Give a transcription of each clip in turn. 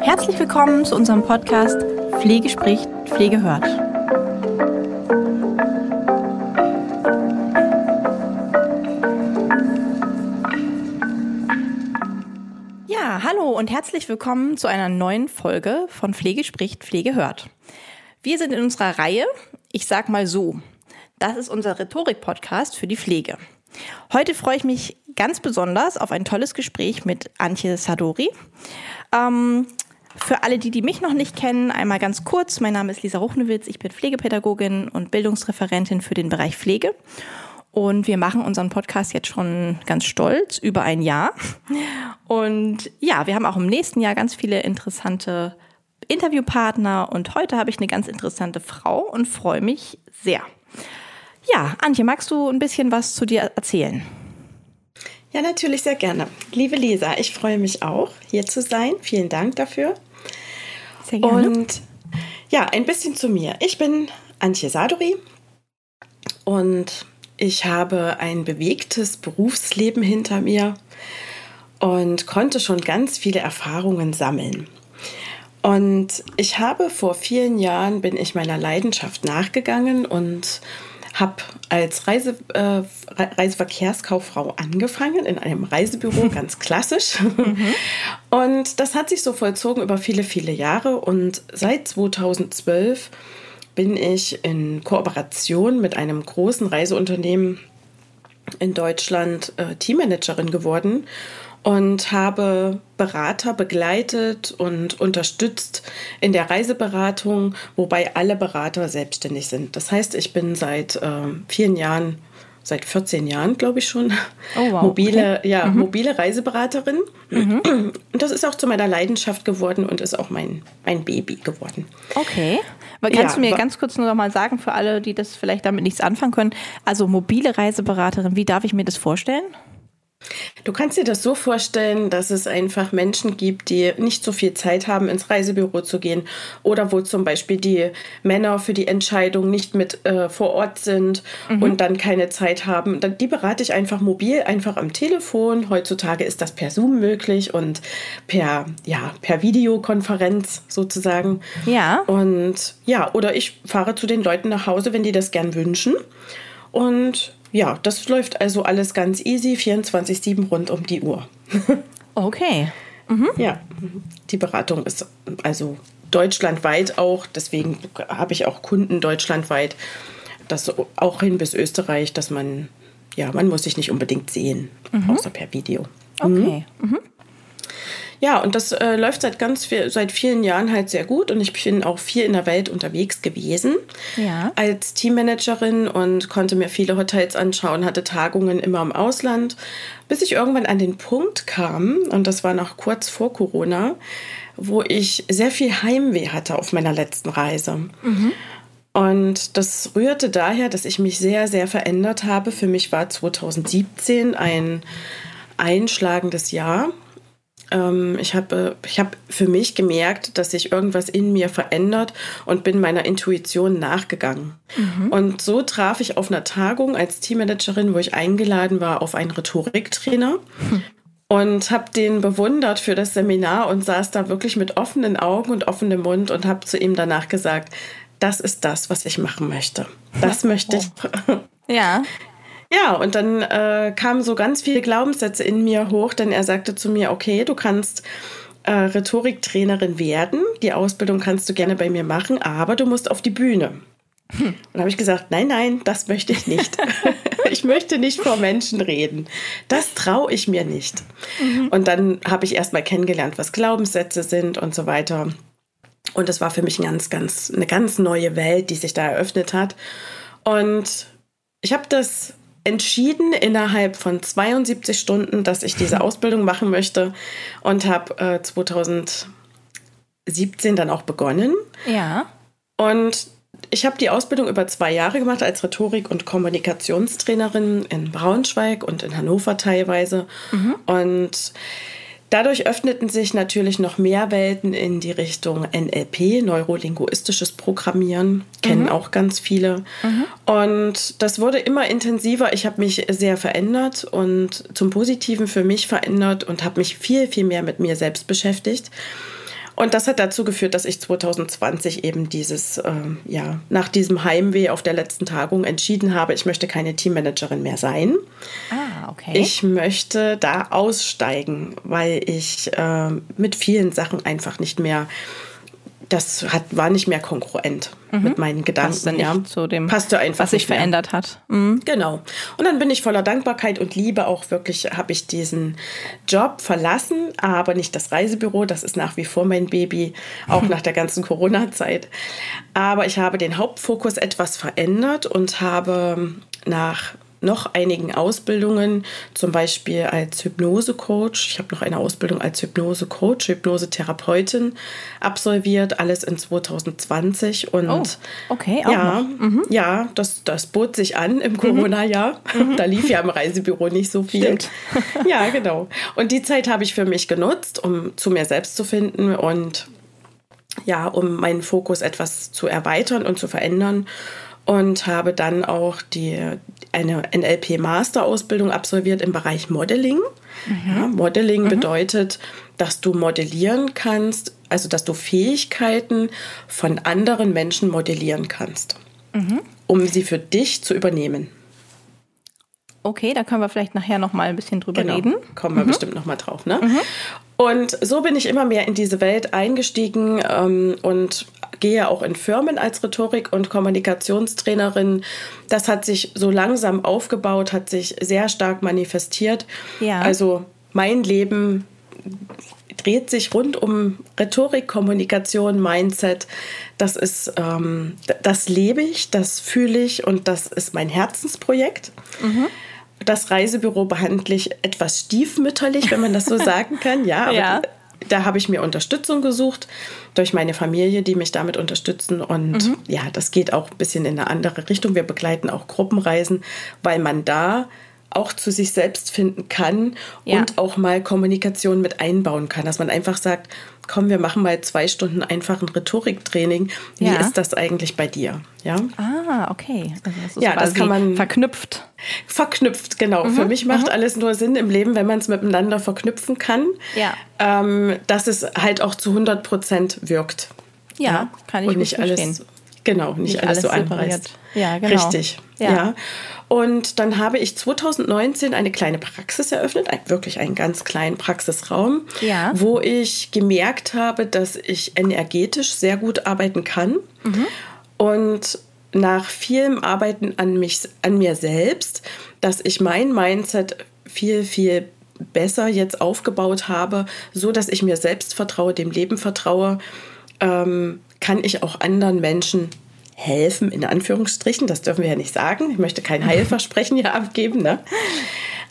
Herzlich willkommen zu unserem Podcast Pflege spricht, Pflege hört. Ja, hallo und herzlich willkommen zu einer neuen Folge von Pflege spricht, Pflege hört. Wir sind in unserer Reihe, ich sag mal so, das ist unser Rhetorik-Podcast für die Pflege. Heute freue ich mich ganz besonders auf ein tolles Gespräch mit Antje Sadori. Ähm, für alle, die, die mich noch nicht kennen, einmal ganz kurz. Mein Name ist Lisa Ruchnewitz. Ich bin Pflegepädagogin und Bildungsreferentin für den Bereich Pflege. Und wir machen unseren Podcast jetzt schon ganz stolz, über ein Jahr. Und ja, wir haben auch im nächsten Jahr ganz viele interessante Interviewpartner. Und heute habe ich eine ganz interessante Frau und freue mich sehr. Ja, Antje, magst du ein bisschen was zu dir erzählen? Ja, natürlich sehr gerne. Liebe Lisa, ich freue mich auch, hier zu sein. Vielen Dank dafür. Sehr gerne. Und ja, ein bisschen zu mir. Ich bin Antje Sadori und ich habe ein bewegtes Berufsleben hinter mir und konnte schon ganz viele Erfahrungen sammeln. Und ich habe vor vielen Jahren bin ich meiner Leidenschaft nachgegangen und habe als Reise, äh, Reiseverkehrskauffrau angefangen in einem Reisebüro, ganz klassisch. Mhm. Und das hat sich so vollzogen über viele, viele Jahre. Und seit 2012 bin ich in Kooperation mit einem großen Reiseunternehmen in Deutschland äh, Teammanagerin geworden und habe Berater begleitet und unterstützt in der Reiseberatung, wobei alle Berater selbstständig sind. Das heißt, ich bin seit äh, vielen Jahren, seit 14 Jahren, glaube ich schon, oh, wow. mobile, okay. ja, mhm. mobile Reiseberaterin. Mhm. Und das ist auch zu meiner Leidenschaft geworden und ist auch mein, mein Baby geworden. Okay. Aber kannst ja, du mir ganz kurz nur noch mal sagen, für alle, die das vielleicht damit nichts anfangen können, also mobile Reiseberaterin, wie darf ich mir das vorstellen? Du kannst dir das so vorstellen, dass es einfach Menschen gibt, die nicht so viel Zeit haben, ins Reisebüro zu gehen oder wo zum Beispiel die Männer für die Entscheidung nicht mit äh, vor Ort sind mhm. und dann keine Zeit haben. Die berate ich einfach mobil, einfach am Telefon. Heutzutage ist das per Zoom möglich und per, ja, per Videokonferenz sozusagen. Ja. Und ja, oder ich fahre zu den Leuten nach Hause, wenn die das gern wünschen. Und ja, das läuft also alles ganz easy, 24-7 rund um die Uhr. okay. Mhm. Ja, die Beratung ist also deutschlandweit auch, deswegen habe ich auch Kunden deutschlandweit, das auch hin bis Österreich, dass man, ja, man muss sich nicht unbedingt sehen, mhm. außer per Video. Okay. Mhm. Ja, und das äh, läuft seit ganz viel, seit vielen Jahren halt sehr gut und ich bin auch viel in der Welt unterwegs gewesen ja. als Teammanagerin und konnte mir viele Hotels anschauen, hatte Tagungen immer im Ausland, bis ich irgendwann an den Punkt kam und das war noch kurz vor Corona, wo ich sehr viel Heimweh hatte auf meiner letzten Reise. Mhm. Und das rührte daher, dass ich mich sehr, sehr verändert habe. Für mich war 2017 ein einschlagendes Jahr ich habe ich hab für mich gemerkt, dass sich irgendwas in mir verändert und bin meiner Intuition nachgegangen. Mhm. Und so traf ich auf einer Tagung als Teammanagerin, wo ich eingeladen war auf einen Rhetoriktrainer. Mhm. Und habe den bewundert für das Seminar und saß da wirklich mit offenen Augen und offenem Mund und habe zu ihm danach gesagt, das ist das, was ich machen möchte. Das möchte ich. Ja. Ja, und dann äh, kamen so ganz viele Glaubenssätze in mir hoch, denn er sagte zu mir, okay, du kannst äh, Rhetoriktrainerin werden, die Ausbildung kannst du gerne bei mir machen, aber du musst auf die Bühne. Hm. Und habe ich gesagt, nein, nein, das möchte ich nicht. ich möchte nicht vor Menschen reden. Das traue ich mir nicht. Mhm. Und dann habe ich erst mal kennengelernt, was Glaubenssätze sind und so weiter. Und das war für mich ein ganz, ganz, eine ganz neue Welt, die sich da eröffnet hat. Und ich habe das entschieden innerhalb von 72 Stunden, dass ich diese Ausbildung machen möchte und habe äh, 2017 dann auch begonnen. Ja. Und ich habe die Ausbildung über zwei Jahre gemacht als Rhetorik- und Kommunikationstrainerin in Braunschweig und in Hannover teilweise. Mhm. Und Dadurch öffneten sich natürlich noch mehr Welten in die Richtung NLP, neurolinguistisches Programmieren, kennen mhm. auch ganz viele. Mhm. Und das wurde immer intensiver. Ich habe mich sehr verändert und zum Positiven für mich verändert und habe mich viel, viel mehr mit mir selbst beschäftigt. Und das hat dazu geführt, dass ich 2020 eben dieses, äh, ja, nach diesem Heimweh auf der letzten Tagung entschieden habe, ich möchte keine Teammanagerin mehr sein. Ah, okay. Ich möchte da aussteigen, weil ich äh, mit vielen Sachen einfach nicht mehr das hat, war nicht mehr kongruent mhm. mit meinen Gedanken. Passte ja. zu dem, Passte einfach was sich verändert hat. Mhm. Genau. Und dann bin ich voller Dankbarkeit und Liebe auch wirklich, habe ich diesen Job verlassen, aber nicht das Reisebüro. Das ist nach wie vor mein Baby, auch nach der ganzen Corona-Zeit. Aber ich habe den Hauptfokus etwas verändert und habe nach noch einigen Ausbildungen, zum Beispiel als Hypnosecoach. Ich habe noch eine Ausbildung als Hypnosecoach, Hypnosetherapeutin absolviert, alles in 2020. Und oh, okay, ja, mhm. ja, das, das bot sich an im Corona-Jahr. Mhm. Da lief ja im Reisebüro nicht so viel. Stimmt. ja, genau. Und die Zeit habe ich für mich genutzt, um zu mir selbst zu finden und ja, um meinen Fokus etwas zu erweitern und zu verändern und habe dann auch die, eine NLP-Master-Ausbildung absolviert im Bereich Modeling. Mhm. Ja, Modeling mhm. bedeutet, dass du modellieren kannst, also dass du Fähigkeiten von anderen Menschen modellieren kannst, mhm. um sie für dich zu übernehmen. Okay, da können wir vielleicht nachher noch mal ein bisschen drüber genau. reden. Kommen wir mhm. bestimmt noch mal drauf, ne? Mhm. Und so bin ich immer mehr in diese Welt eingestiegen ähm, und gehe auch in Firmen als Rhetorik- und Kommunikationstrainerin. Das hat sich so langsam aufgebaut, hat sich sehr stark manifestiert. Ja. Also mein Leben dreht sich rund um Rhetorik, Kommunikation, Mindset. Das ist, ähm, das lebe ich, das fühle ich und das ist mein Herzensprojekt. Mhm. Das Reisebüro behandle ich etwas stiefmütterlich, wenn man das so sagen kann. Ja, aber ja da habe ich mir Unterstützung gesucht durch meine Familie, die mich damit unterstützen. Und mhm. ja, das geht auch ein bisschen in eine andere Richtung. Wir begleiten auch Gruppenreisen, weil man da auch zu sich selbst finden kann ja. und auch mal Kommunikation mit einbauen kann. Dass man einfach sagt, komm, wir machen mal zwei Stunden einfach ein Rhetoriktraining. Wie ja. ist das eigentlich bei dir? Ja. Ah, okay. Also das ja, das kann man verknüpft. Verknüpft, genau. Mhm. Für mich macht mhm. alles nur Sinn im Leben, wenn man es miteinander verknüpfen kann. Ja. Ähm, dass es halt auch zu 100 Prozent wirkt. Ja, ja, kann ich Und nicht alles, verstehen. Genau, nicht, nicht alles, alles so einreißt. Ja, genau. Richtig. Ja. ja. Und dann habe ich 2019 eine kleine Praxis eröffnet, ein, wirklich einen ganz kleinen Praxisraum, ja. wo ich gemerkt habe, dass ich energetisch sehr gut arbeiten kann. Mhm. Und nach vielem Arbeiten an, mich, an mir selbst, dass ich mein Mindset viel, viel besser jetzt aufgebaut habe, so dass ich mir selbst vertraue, dem Leben vertraue, ähm, kann ich auch anderen Menschen helfen, in Anführungsstrichen. Das dürfen wir ja nicht sagen. Ich möchte kein Heilversprechen hier abgeben. Ne?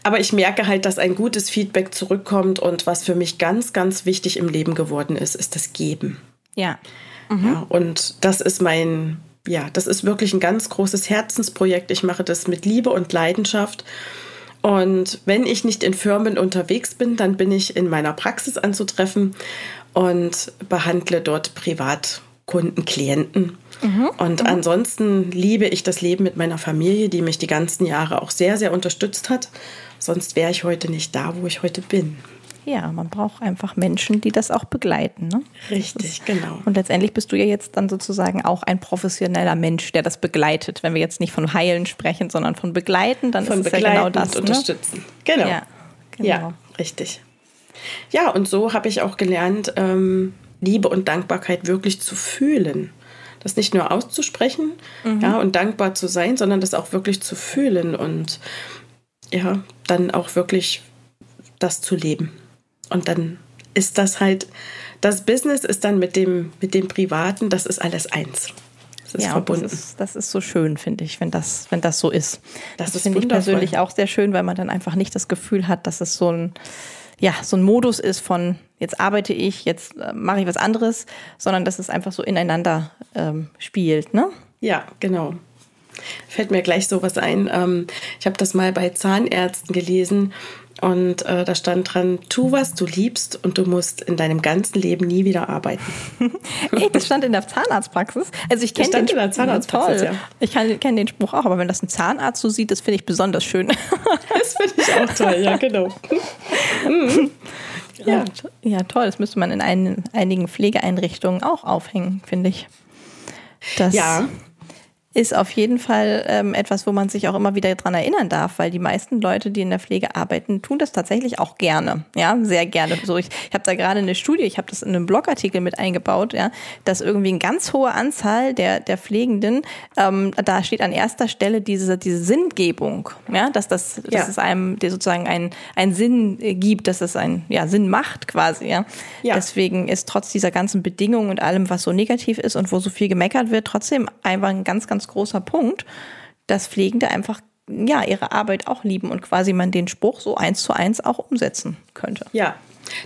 Aber ich merke halt, dass ein gutes Feedback zurückkommt und was für mich ganz, ganz wichtig im Leben geworden ist, ist das Geben. Ja. Mhm. ja und das ist mein, ja, das ist wirklich ein ganz großes Herzensprojekt. Ich mache das mit Liebe und Leidenschaft. Und wenn ich nicht in Firmen unterwegs bin, dann bin ich in meiner Praxis anzutreffen und behandle dort Privatkunden, Klienten. Mhm. Und mhm. ansonsten liebe ich das Leben mit meiner Familie, die mich die ganzen Jahre auch sehr, sehr unterstützt hat. Sonst wäre ich heute nicht da, wo ich heute bin. Ja, man braucht einfach Menschen, die das auch begleiten. Ne? Richtig, ist, genau. Und letztendlich bist du ja jetzt dann sozusagen auch ein professioneller Mensch, der das begleitet. Wenn wir jetzt nicht von Heilen sprechen, sondern von begleiten, dann von ist es ja genau das. Und ne? unterstützen. Genau. Ja, genau. ja, richtig. Ja, und so habe ich auch gelernt, ähm, Liebe und Dankbarkeit wirklich zu fühlen das nicht nur auszusprechen mhm. ja, und dankbar zu sein, sondern das auch wirklich zu fühlen und ja, dann auch wirklich das zu leben. Und dann ist das halt, das Business ist dann mit dem, mit dem Privaten, das ist alles eins. Das ist ja, verbunden. Das ist, das ist, so schön, finde ich, wenn das, wenn das so ist. Das, das finde ich persönlich auch sehr schön, weil man dann einfach nicht das Gefühl hat, dass es so ein ja, so ein Modus ist von jetzt arbeite ich, jetzt äh, mache ich was anderes, sondern dass es einfach so ineinander ähm, spielt, ne? Ja, genau. Fällt mir gleich sowas ein. Ähm, ich habe das mal bei Zahnärzten gelesen und äh, da stand dran, tu was du liebst und du musst in deinem ganzen Leben nie wieder arbeiten. Ey, das stand in der Zahnarztpraxis. Also ich kenne den in der Zahnarztpraxis, toll. Ja. Ich kenne den Spruch auch, aber wenn das ein Zahnarzt so sieht, das finde ich besonders schön. Das finde ich auch toll, ja, genau. Mhm. Ja. ja, toll. Das müsste man in ein, einigen Pflegeeinrichtungen auch aufhängen, finde ich. Das ja ist auf jeden Fall ähm, etwas, wo man sich auch immer wieder dran erinnern darf, weil die meisten Leute, die in der Pflege arbeiten, tun das tatsächlich auch gerne. Ja, sehr gerne. So, ich, ich habe da gerade eine Studie, ich habe das in einem Blogartikel mit eingebaut, ja, dass irgendwie eine ganz hohe Anzahl der, der Pflegenden, ähm, da steht an erster Stelle diese, diese Sinngebung, ja, dass das, dass ja. es einem der sozusagen einen, einen Sinn gibt, dass es einen ja, Sinn macht quasi, ja. ja. Deswegen ist trotz dieser ganzen Bedingungen und allem, was so negativ ist und wo so viel gemeckert wird, trotzdem einfach ein ganz, ganz ganz großer Punkt, dass Pflegende einfach ja ihre Arbeit auch lieben und quasi man den Spruch so eins zu eins auch umsetzen könnte. Ja,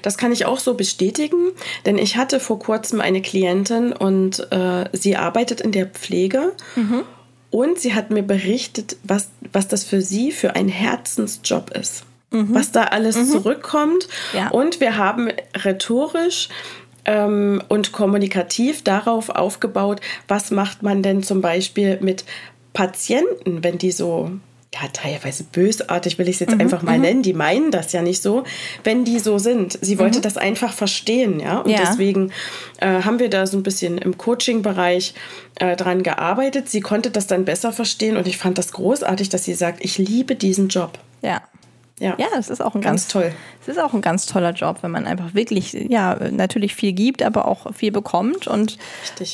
das kann ich auch so bestätigen, denn ich hatte vor kurzem eine Klientin und äh, sie arbeitet in der Pflege mhm. und sie hat mir berichtet, was, was das für sie für ein Herzensjob ist. Mhm. Was da alles mhm. zurückkommt. Ja. Und wir haben rhetorisch ähm, und kommunikativ darauf aufgebaut, was macht man denn zum Beispiel mit Patienten, wenn die so ja, teilweise bösartig will ich es jetzt mhm, einfach mal mhm. nennen, die meinen das ja nicht so, wenn die so sind. Sie wollte mhm. das einfach verstehen, ja. Und ja. deswegen äh, haben wir da so ein bisschen im Coaching-Bereich äh, dran gearbeitet. Sie konnte das dann besser verstehen und ich fand das großartig, dass sie sagt, ich liebe diesen Job. Ja. Ja, ja, das ist auch ein ganz, ganz toll. Es ist auch ein ganz toller Job, wenn man einfach wirklich, ja, natürlich viel gibt, aber auch viel bekommt und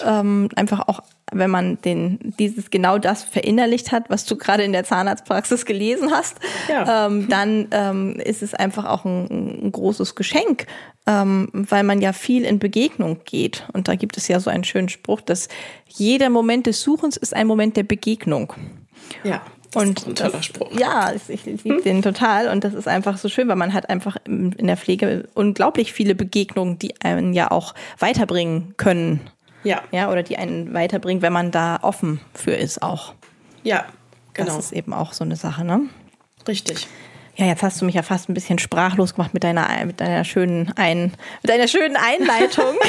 ähm, einfach auch, wenn man den dieses genau das verinnerlicht hat, was du gerade in der Zahnarztpraxis gelesen hast, ja. ähm, dann ähm, ist es einfach auch ein, ein großes Geschenk, ähm, weil man ja viel in Begegnung geht. Und da gibt es ja so einen schönen Spruch, dass jeder Moment des Suchens ist ein Moment der Begegnung. Ja. Das und ist ein toller Spruch. ja, ich, liebe den total. Und das ist einfach so schön, weil man hat einfach in der Pflege unglaublich viele Begegnungen, die einen ja auch weiterbringen können. Ja. Ja, oder die einen weiterbringen, wenn man da offen für ist auch. Ja, genau. Das ist eben auch so eine Sache, ne? Richtig. Ja, jetzt hast du mich ja fast ein bisschen sprachlos gemacht mit deiner, mit deiner schönen Ein, mit deiner schönen Einleitung.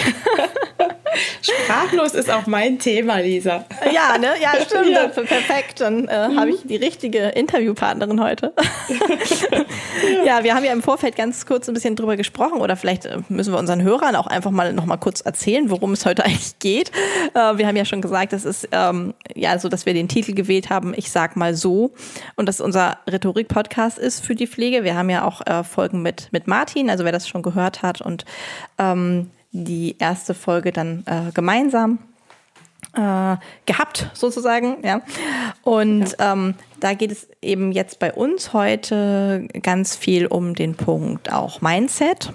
Sprachlos ist auch mein Thema, Lisa. Ja, ne? Ja, stimmt. Ja. Perfekt. Dann äh, mhm. habe ich die richtige Interviewpartnerin heute. ja. ja, wir haben ja im Vorfeld ganz kurz ein bisschen drüber gesprochen oder vielleicht äh, müssen wir unseren Hörern auch einfach mal noch mal kurz erzählen, worum es heute eigentlich geht. Äh, wir haben ja schon gesagt, das ist ähm, ja so, dass wir den Titel gewählt haben, ich sag mal so und dass unser Rhetorik-Podcast ist für die Pflege. Wir haben ja auch äh, Folgen mit, mit Martin, also wer das schon gehört hat und ähm, die erste Folge dann äh, gemeinsam äh, gehabt, sozusagen. Ja. Und ja. Ähm, da geht es eben jetzt bei uns heute ganz viel um den Punkt auch Mindset,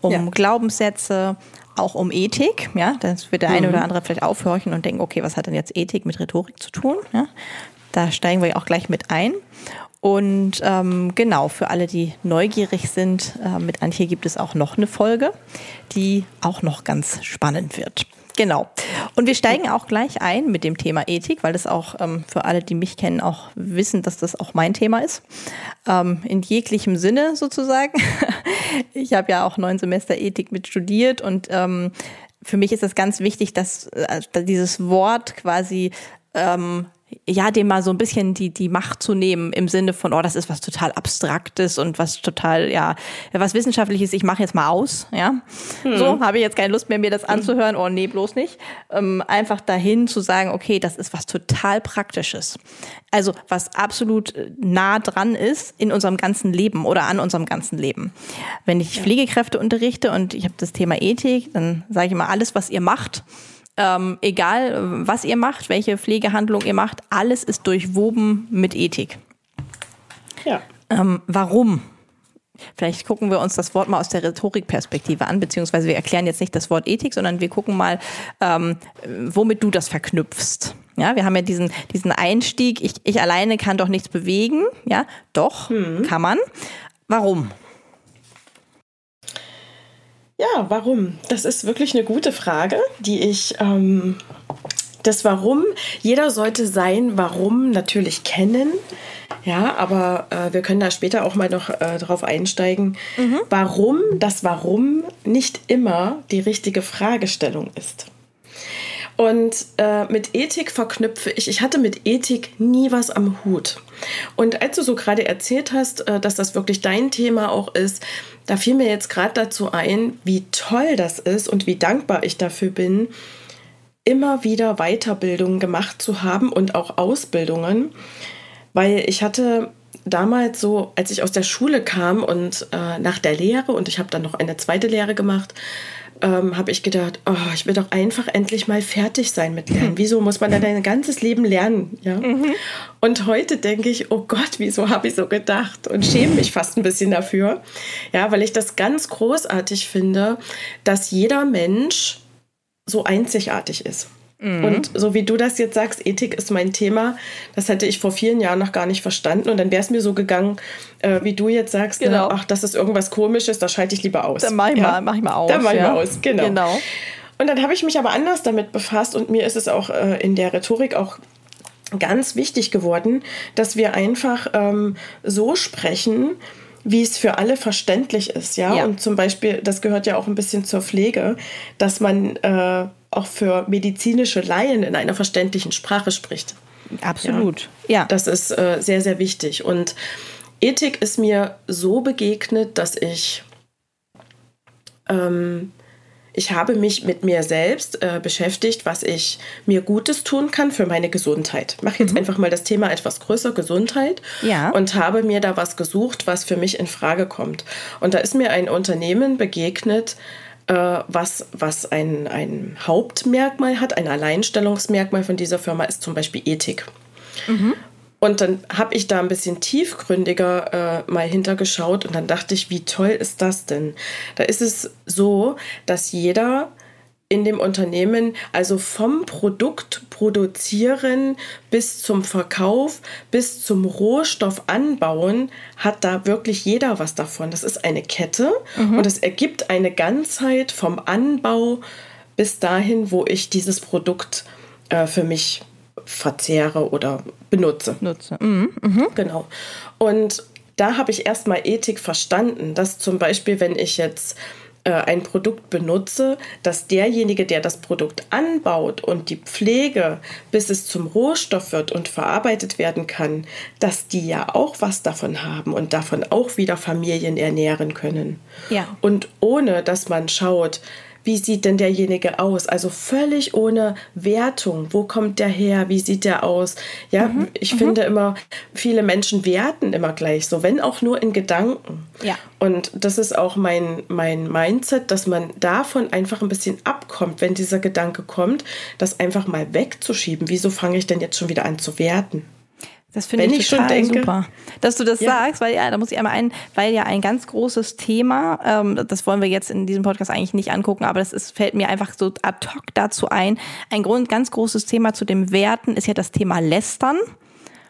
um ja. Glaubenssätze, auch um Ethik. Ja, das wird der eine mhm. oder andere vielleicht aufhorchen und denken, okay, was hat denn jetzt Ethik mit Rhetorik zu tun? Ja, da steigen wir auch gleich mit ein. Und ähm, genau, für alle, die neugierig sind, äh, mit Antje gibt es auch noch eine Folge, die auch noch ganz spannend wird. Genau. Und wir steigen auch gleich ein mit dem Thema Ethik, weil das auch ähm, für alle, die mich kennen, auch wissen, dass das auch mein Thema ist. Ähm, in jeglichem Sinne sozusagen. ich habe ja auch neun Semester Ethik mit studiert und ähm, für mich ist es ganz wichtig, dass äh, dieses Wort quasi ähm, ja, dem mal so ein bisschen die, die Macht zu nehmen im Sinne von, oh, das ist was total Abstraktes und was total, ja, was Wissenschaftliches, ich mache jetzt mal aus, ja. Hm. So, habe ich jetzt keine Lust mehr, mir das hm. anzuhören, oh nee, bloß nicht. Ähm, einfach dahin zu sagen, okay, das ist was total Praktisches. Also, was absolut äh, nah dran ist in unserem ganzen Leben oder an unserem ganzen Leben. Wenn ich. Pflegekräfte unterrichte und ich habe das Thema Ethik, dann sage ich immer, alles, was ihr macht, ähm, egal was ihr macht, welche Pflegehandlung ihr macht, alles ist durchwoben mit Ethik. Ja. Ähm, warum? Vielleicht gucken wir uns das Wort mal aus der Rhetorikperspektive an, beziehungsweise wir erklären jetzt nicht das Wort Ethik, sondern wir gucken mal, ähm, womit du das verknüpfst. Ja, wir haben ja diesen, diesen Einstieg, ich, ich alleine kann doch nichts bewegen. Ja, doch, hm. kann man. Warum? Ja, warum? Das ist wirklich eine gute Frage, die ich ähm, das Warum, jeder sollte sein Warum natürlich kennen. Ja, aber äh, wir können da später auch mal noch äh, drauf einsteigen, mhm. warum das Warum nicht immer die richtige Fragestellung ist. Und äh, mit Ethik verknüpfe ich, ich hatte mit Ethik nie was am Hut. Und als du so gerade erzählt hast, äh, dass das wirklich dein Thema auch ist, da fiel mir jetzt gerade dazu ein, wie toll das ist und wie dankbar ich dafür bin, immer wieder Weiterbildungen gemacht zu haben und auch Ausbildungen, weil ich hatte damals so, als ich aus der Schule kam und äh, nach der Lehre und ich habe dann noch eine zweite Lehre gemacht, ähm, habe ich gedacht, oh, ich will doch einfach endlich mal fertig sein mit Lernen. Wieso muss man dann ein ganzes Leben lernen? Ja? Mhm. Und heute denke ich, oh Gott, wieso habe ich so gedacht? Und schäme mich fast ein bisschen dafür. Ja, weil ich das ganz großartig finde, dass jeder Mensch so einzigartig ist. Mhm. Und so wie du das jetzt sagst, Ethik ist mein Thema, das hätte ich vor vielen Jahren noch gar nicht verstanden. Und dann wäre es mir so gegangen, äh, wie du jetzt sagst, ne, genau. ne, ach, das ist irgendwas Komisches, da schalte ich lieber aus. Dann mach ich, ja? mal, mach ich mal aus. Dann mach ich ja? mal aus, genau. genau. Und dann habe ich mich aber anders damit befasst und mir ist es auch äh, in der Rhetorik auch ganz wichtig geworden, dass wir einfach ähm, so sprechen, wie es für alle verständlich ist, ja? ja? Und zum Beispiel, das gehört ja auch ein bisschen zur Pflege, dass man äh, auch für medizinische Laien in einer verständlichen Sprache spricht. Absolut. Ja. ja. Das ist äh, sehr, sehr wichtig. Und Ethik ist mir so begegnet, dass ich ähm, ich habe mich mit mir selbst äh, beschäftigt, was ich mir Gutes tun kann für meine Gesundheit. Ich mache jetzt mhm. einfach mal das Thema etwas größer, Gesundheit. Ja. Und habe mir da was gesucht, was für mich in Frage kommt. Und da ist mir ein Unternehmen begegnet, äh, was, was ein, ein Hauptmerkmal hat, ein Alleinstellungsmerkmal von dieser Firma ist zum Beispiel Ethik. Mhm. Und dann habe ich da ein bisschen tiefgründiger äh, mal hintergeschaut und dann dachte ich, wie toll ist das denn? Da ist es so, dass jeder in dem Unternehmen, also vom Produkt produzieren bis zum Verkauf, bis zum Rohstoff anbauen, hat da wirklich jeder was davon. Das ist eine Kette mhm. und es ergibt eine Ganzheit vom Anbau bis dahin, wo ich dieses Produkt äh, für mich verzehre oder benutze. Nutze. Mhm. Mhm. Genau. Und da habe ich erstmal Ethik verstanden, dass zum Beispiel, wenn ich jetzt äh, ein Produkt benutze, dass derjenige, der das Produkt anbaut und die Pflege, bis es zum Rohstoff wird und verarbeitet werden kann, dass die ja auch was davon haben und davon auch wieder Familien ernähren können. Ja. Und ohne dass man schaut, wie sieht denn derjenige aus? Also völlig ohne Wertung. Wo kommt der her? Wie sieht der aus? Ja, mhm, ich mhm. finde immer, viele Menschen werten immer gleich so, wenn auch nur in Gedanken. Ja. Und das ist auch mein, mein Mindset, dass man davon einfach ein bisschen abkommt, wenn dieser Gedanke kommt, das einfach mal wegzuschieben. Wieso fange ich denn jetzt schon wieder an zu werten? Das finde ich, ich total denke, super, dass du das ja. sagst, weil ja, da muss ich einmal ein, weil ja ein ganz großes Thema, ähm, das wollen wir jetzt in diesem Podcast eigentlich nicht angucken, aber das ist, fällt mir einfach so ad hoc dazu ein. Ein Grund, ganz großes Thema zu dem Werten ist ja das Thema Lästern,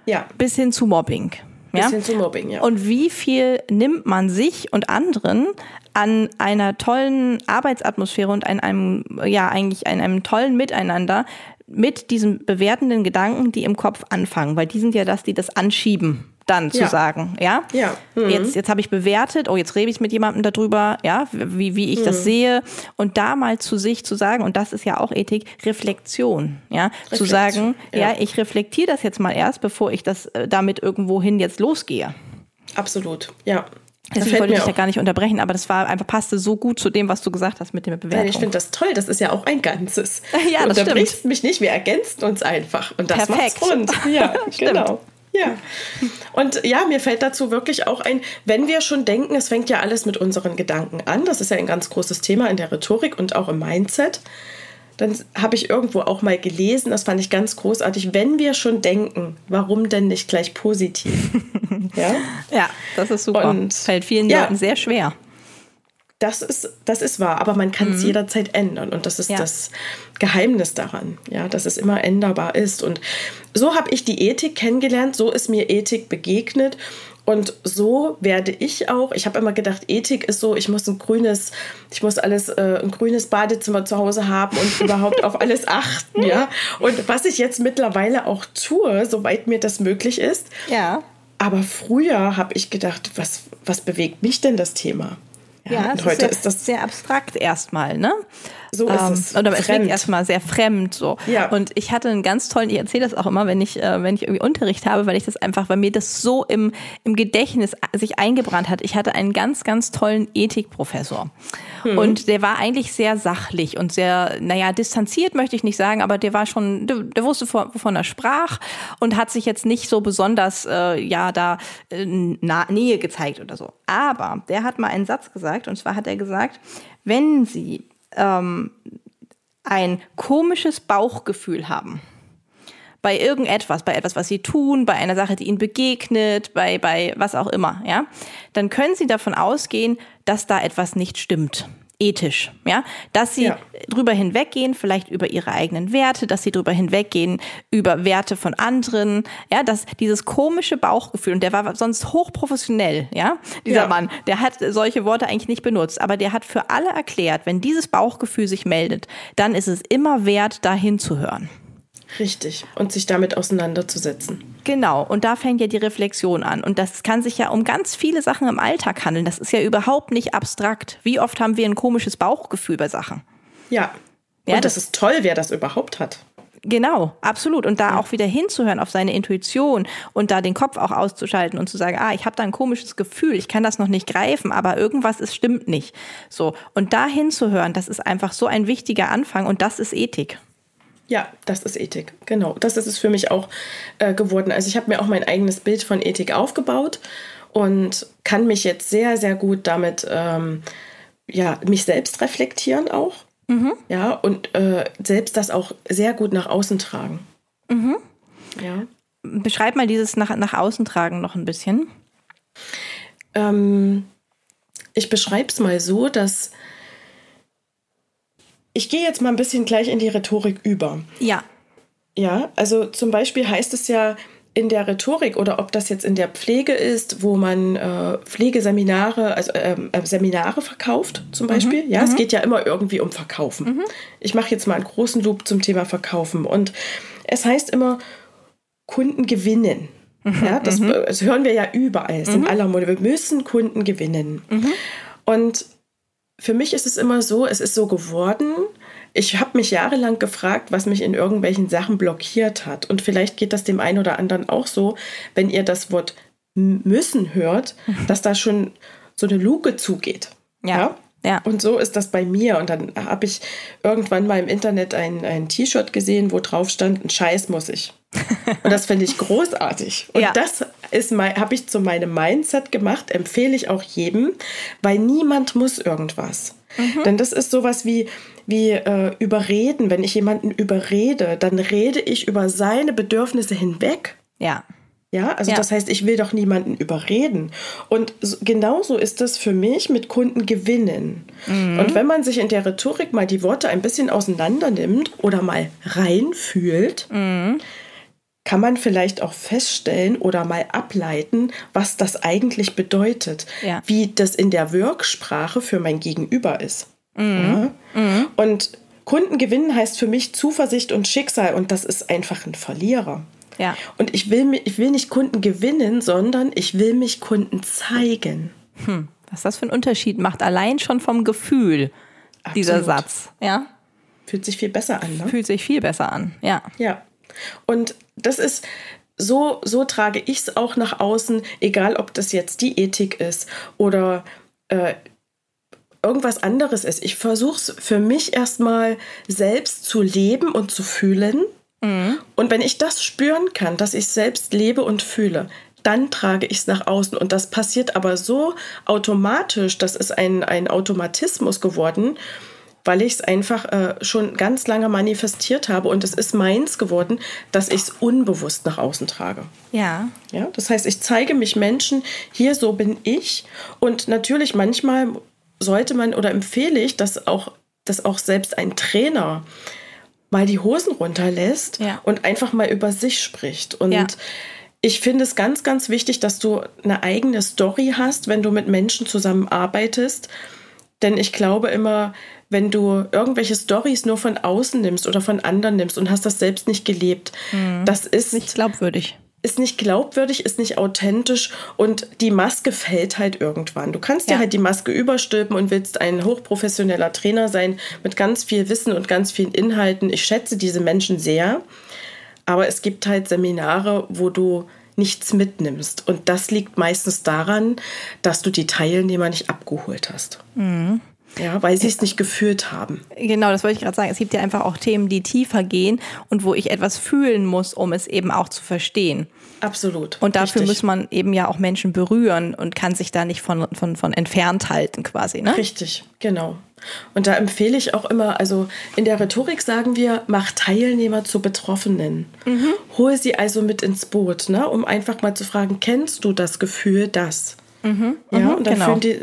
ja. bis hin zu Mobbing. Ja? Bis hin zu Mobbing, ja. Und wie viel nimmt man sich und anderen an einer tollen Arbeitsatmosphäre und an einem, ja, eigentlich an einem tollen Miteinander mit diesen bewertenden Gedanken, die im Kopf anfangen, weil die sind ja das, die das anschieben dann zu ja. sagen, ja? Ja. Mhm. Jetzt, jetzt habe ich bewertet, oh, jetzt rede ich mit jemandem darüber, ja, wie, wie ich mhm. das sehe. Und da mal zu sich zu sagen, und das ist ja auch Ethik, Reflexion, ja, Reflexion. zu sagen, ja. ja, ich reflektiere das jetzt mal erst, bevor ich das äh, damit irgendwohin jetzt losgehe. Absolut, ja. Deswegen wollte ich ja gar nicht unterbrechen, aber das war einfach passte so gut zu dem, was du gesagt hast mit dem Bewertung. Ich finde das toll, das ist ja auch ein Ganzes. ja, das du unterbrichst mich nicht, wir ergänzen uns einfach und das Perfekt. macht's rund. Ja, genau. Ja. Und ja, mir fällt dazu wirklich auch ein, wenn wir schon denken, es fängt ja alles mit unseren Gedanken an, das ist ja ein ganz großes Thema in der Rhetorik und auch im Mindset dann habe ich irgendwo auch mal gelesen, das fand ich ganz großartig, wenn wir schon denken, warum denn nicht gleich positiv? ja? ja, das ist super. Und fällt vielen ja, Leuten sehr schwer. Das ist, das ist wahr, aber man kann es mhm. jederzeit ändern und das ist ja. das Geheimnis daran, ja, dass es immer änderbar ist. Und so habe ich die Ethik kennengelernt, so ist mir Ethik begegnet Und so werde ich auch. Ich habe immer gedacht, Ethik ist so, ich muss ein grünes, ich muss alles, äh, ein grünes Badezimmer zu Hause haben und überhaupt auf alles achten, ja. Und was ich jetzt mittlerweile auch tue, soweit mir das möglich ist. Ja. Aber früher habe ich gedacht, was, was bewegt mich denn das Thema? Ja, und heute ist, ist das sehr abstrakt erstmal, ne? So ist Ähm, es. Oder es wirkt erstmal sehr fremd so. Ja. Und ich hatte einen ganz tollen, ich erzähle das auch immer, wenn ich, äh, wenn ich irgendwie Unterricht habe, weil ich das einfach, weil mir das so im, im Gedächtnis sich eingebrannt hat. Ich hatte einen ganz, ganz tollen Ethikprofessor. Hm. Und der war eigentlich sehr sachlich und sehr, naja, distanziert möchte ich nicht sagen, aber der war schon, der, der wusste, von- wovon er sprach und hat sich jetzt nicht so besonders, äh, ja, da äh, Nähe gezeigt oder so. Aber der hat mal einen Satz gesagt, und zwar hat er gesagt, wenn Sie ähm, ein komisches Bauchgefühl haben bei irgendetwas, bei etwas, was sie tun, bei einer Sache, die ihnen begegnet, bei, bei was auch immer, ja, dann können sie davon ausgehen, dass da etwas nicht stimmt. Ethisch, ja, dass sie Ja. drüber hinweggehen, vielleicht über ihre eigenen Werte, dass sie drüber hinweggehen über Werte von anderen, ja, dass dieses komische Bauchgefühl, und der war sonst hochprofessionell, ja, dieser Ja. Mann, der hat solche Worte eigentlich nicht benutzt, aber der hat für alle erklärt, wenn dieses Bauchgefühl sich meldet, dann ist es immer wert, da hinzuhören. Richtig. Und sich damit auseinanderzusetzen. Genau, und da fängt ja die Reflexion an. Und das kann sich ja um ganz viele Sachen im Alltag handeln. Das ist ja überhaupt nicht abstrakt. Wie oft haben wir ein komisches Bauchgefühl bei Sachen? Ja. Ja, und das- das ist toll, wer das überhaupt hat. Genau, absolut. Und da auch wieder hinzuhören auf seine Intuition und da den Kopf auch auszuschalten und zu sagen, ah, ich habe da ein komisches Gefühl, ich kann das noch nicht greifen, aber irgendwas ist stimmt nicht. So und da hinzuhören, das ist einfach so ein wichtiger Anfang und das ist Ethik. Ja, das ist Ethik. Genau, das ist es für mich auch äh, geworden. Also ich habe mir auch mein eigenes Bild von Ethik aufgebaut und kann mich jetzt sehr, sehr gut damit, ähm, ja, mich selbst reflektieren auch. Ja, und äh, selbst das auch sehr gut nach außen tragen. Ja. Beschreib mal dieses nach, nach außen tragen noch ein bisschen. Ähm, ich beschreibe es mal so, dass ich gehe jetzt mal ein bisschen gleich in die Rhetorik über. Ja. Ja, also zum Beispiel heißt es ja in der Rhetorik oder ob das jetzt in der Pflege ist, wo man äh, Pflegeseminare, also ähm, äh, Seminare verkauft zum Beispiel. Ja, es geht ja immer irgendwie um Verkaufen. Ich mache jetzt mal einen großen Loop zum Thema Verkaufen und es heißt immer Kunden gewinnen. Ja, das, das hören wir ja überall, ist in aller Munde. Wir müssen Kunden gewinnen. Und für mich ist es immer so, es ist so geworden. Ich habe mich jahrelang gefragt, was mich in irgendwelchen Sachen blockiert hat. Und vielleicht geht das dem einen oder anderen auch so, wenn ihr das Wort müssen hört, dass da schon so eine Luke zugeht. Ja. Ja. Und so ist das bei mir. Und dann habe ich irgendwann mal im Internet ein, ein T-Shirt gesehen, wo drauf stand, ein Scheiß muss ich. Und das finde ich großartig. Und Ja. das ist mein, habe ich zu meinem Mindset gemacht, empfehle ich auch jedem, weil niemand muss irgendwas. Denn das ist sowas wie, wie äh, überreden. Wenn ich jemanden überrede, dann rede ich über seine Bedürfnisse hinweg. Ja. Ja, also Ja. das heißt, ich will doch niemanden überreden. Und so, genauso ist es für mich mit Kunden gewinnen. Und wenn man sich in der Rhetorik mal die Worte ein bisschen auseinander nimmt oder mal reinfühlt, kann man vielleicht auch feststellen oder mal ableiten, was das eigentlich bedeutet, Ja. wie das in der Wirksprache für mein Gegenüber ist. Ja? Und Kunden gewinnen heißt für mich Zuversicht und Schicksal und das ist einfach ein Verlierer. Ja. Und ich will, ich will nicht Kunden gewinnen, sondern ich will mich Kunden zeigen. Was das für einen Unterschied macht, allein schon vom Gefühl, dieser Absolut. Satz. Ja. Fühlt sich viel besser an, ne? Fühlt sich viel besser an. Ja. Ja. Und das ist, so, so trage ich es auch nach außen, egal ob das jetzt die Ethik ist oder äh, irgendwas anderes ist. Ich versuche es für mich erstmal selbst zu leben und zu fühlen. Und wenn ich das spüren kann, dass ich selbst lebe und fühle, dann trage ich es nach außen. Und das passiert aber so automatisch, das ist ein, ein Automatismus geworden, weil ich es einfach äh, schon ganz lange manifestiert habe und es ist meins geworden, dass ich es unbewusst nach außen trage. Ja. Ja, das heißt, ich zeige mich Menschen, hier so bin ich. Und natürlich manchmal sollte man oder empfehle ich, dass auch, dass auch selbst ein Trainer mal die Hosen runterlässt Ja. und einfach mal über sich spricht. Und Ja. ich finde es ganz, ganz wichtig, dass du eine eigene Story hast, wenn du mit Menschen zusammenarbeitest. Denn ich glaube immer, wenn du irgendwelche Stories nur von außen nimmst oder von anderen nimmst und hast das selbst nicht gelebt, mhm. das ist nicht glaubwürdig. Ist nicht glaubwürdig, ist nicht authentisch und die Maske fällt halt irgendwann. Du kannst ja. dir halt die Maske überstülpen und willst ein hochprofessioneller Trainer sein mit ganz viel Wissen und ganz vielen Inhalten. Ich schätze diese Menschen sehr, aber es gibt halt Seminare, wo du nichts mitnimmst. Und das liegt meistens daran, dass du die Teilnehmer nicht abgeholt hast. Mhm. Ja, weil sie es nicht gefühlt haben. Genau, das wollte ich gerade sagen. Es gibt ja einfach auch Themen, die tiefer gehen und wo ich etwas fühlen muss, um es eben auch zu verstehen. Absolut. Und dafür richtig. muss man eben ja auch Menschen berühren und kann sich da nicht von, von, von entfernt halten quasi. Ne? Richtig, genau. Und da empfehle ich auch immer, also in der Rhetorik sagen wir, mach Teilnehmer zu Betroffenen. Mhm. Hol sie also mit ins Boot, ne, um einfach mal zu fragen, kennst du das Gefühl, das? Mhm, ja, mhm, und dann, genau. fühlen die,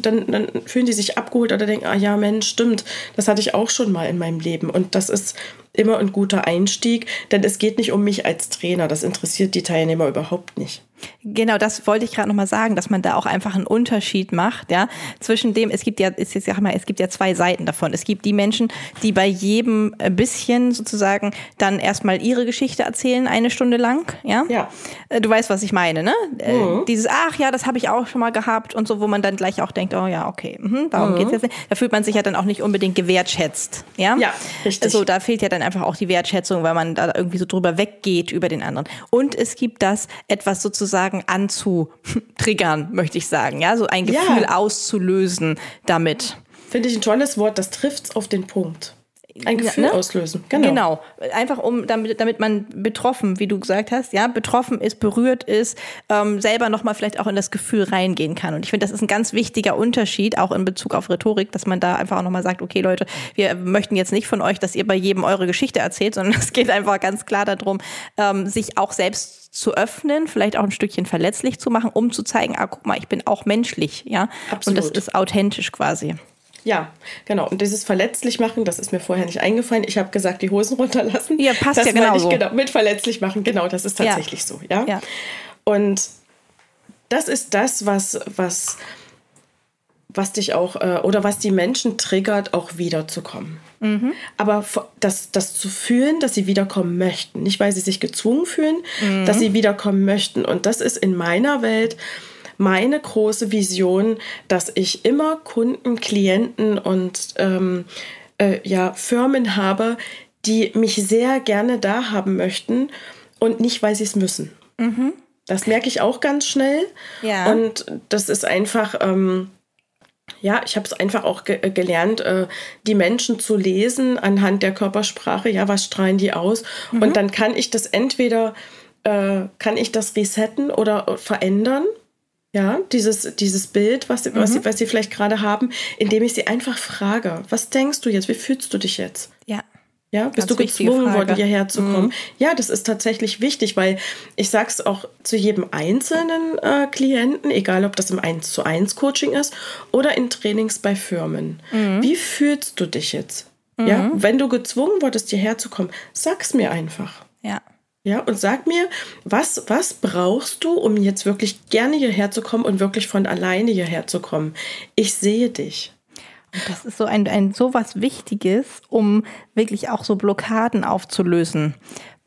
dann, dann fühlen die sich abgeholt oder denken, ah ja, Mensch, stimmt, das hatte ich auch schon mal in meinem Leben. Und das ist immer ein guter Einstieg, denn es geht nicht um mich als Trainer. Das interessiert die Teilnehmer überhaupt nicht. Genau, das wollte ich gerade nochmal sagen, dass man da auch einfach einen Unterschied macht, ja, zwischen dem, es gibt ja, ist jetzt, sag mal, es gibt ja zwei Seiten davon. Es gibt die Menschen, die bei jedem bisschen sozusagen dann erstmal ihre Geschichte erzählen, eine Stunde lang, ja. Ja. Äh, du weißt, was ich meine, ne? Äh, mhm. Dieses, ach ja, das habe ich auch schon mal gehabt und so, wo man dann gleich auch denkt, oh ja, okay, mh, darum mhm. geht's jetzt nicht. Da fühlt man sich ja dann auch nicht unbedingt gewertschätzt, ja. Ja, richtig. So, da fehlt ja dann einfach auch die Wertschätzung, weil man da irgendwie so drüber weggeht über den anderen. Und es gibt das etwas sozusagen anzutriggern, möchte ich sagen. Ja, so ein Gefühl ja. auszulösen damit. Finde ich ein tolles Wort, das trifft es auf den Punkt. Ein Gefühl ne? auslösen. Genau. genau. Einfach um, damit, damit man betroffen, wie du gesagt hast, ja, betroffen ist, berührt ist, ähm, selber nochmal vielleicht auch in das Gefühl reingehen kann. Und ich finde, das ist ein ganz wichtiger Unterschied, auch in Bezug auf Rhetorik, dass man da einfach auch nochmal sagt, okay, Leute, wir möchten jetzt nicht von euch, dass ihr bei jedem eure Geschichte erzählt, sondern es geht einfach ganz klar darum, ähm, sich auch selbst zu öffnen, vielleicht auch ein Stückchen verletzlich zu machen, um zu zeigen, ah, guck mal, ich bin auch menschlich, ja. Absolut. Und das ist authentisch quasi. Ja, genau. Und dieses verletzlich machen, das ist mir vorher nicht eingefallen. Ich habe gesagt, die Hosen runterlassen. Ja, passt das ja genau so. Genau, mit verletzlich machen, genau, das ist tatsächlich ja. so, ja? ja. Und das ist das, was, was, was dich auch, äh, oder was die Menschen triggert, auch wiederzukommen. Mhm. Aber das, das zu fühlen, dass sie wiederkommen möchten. Nicht, weil sie sich gezwungen fühlen, mhm. dass sie wiederkommen möchten. Und das ist in meiner Welt meine große Vision, dass ich immer Kunden, Klienten und ähm, äh, ja, Firmen habe, die mich sehr gerne da haben möchten und nicht, weil sie es müssen. Mhm. Das merke ich auch ganz schnell. Ja. Und das ist einfach, ähm, ja, ich habe es einfach auch ge äh, gelernt, äh, die Menschen zu lesen anhand der Körpersprache. Ja, was strahlen die aus? Mhm. Und dann kann ich das entweder, äh, kann ich das resetten oder verändern. Ja, dieses, dieses Bild, was, mhm. was, sie, was sie vielleicht gerade haben, indem ich sie einfach frage, was denkst du jetzt, wie fühlst du dich jetzt? Ja. Ja, bist Ganz du gezwungen worden, hierher zu kommen? Mhm. Ja, das ist tatsächlich wichtig, weil ich sage es auch zu jedem einzelnen äh, Klienten, egal ob das im 1 zu 1 Coaching ist oder in Trainings bei Firmen. Mhm. Wie fühlst du dich jetzt? Ja, mhm. wenn du gezwungen wurdest, hierher zu kommen, sag's mir einfach. Ja. Ja, und sag mir, was, was brauchst du, um jetzt wirklich gerne hierher zu kommen und wirklich von alleine hierher zu kommen? Ich sehe dich. Das ist so ein, ein so was Wichtiges, um wirklich auch so Blockaden aufzulösen.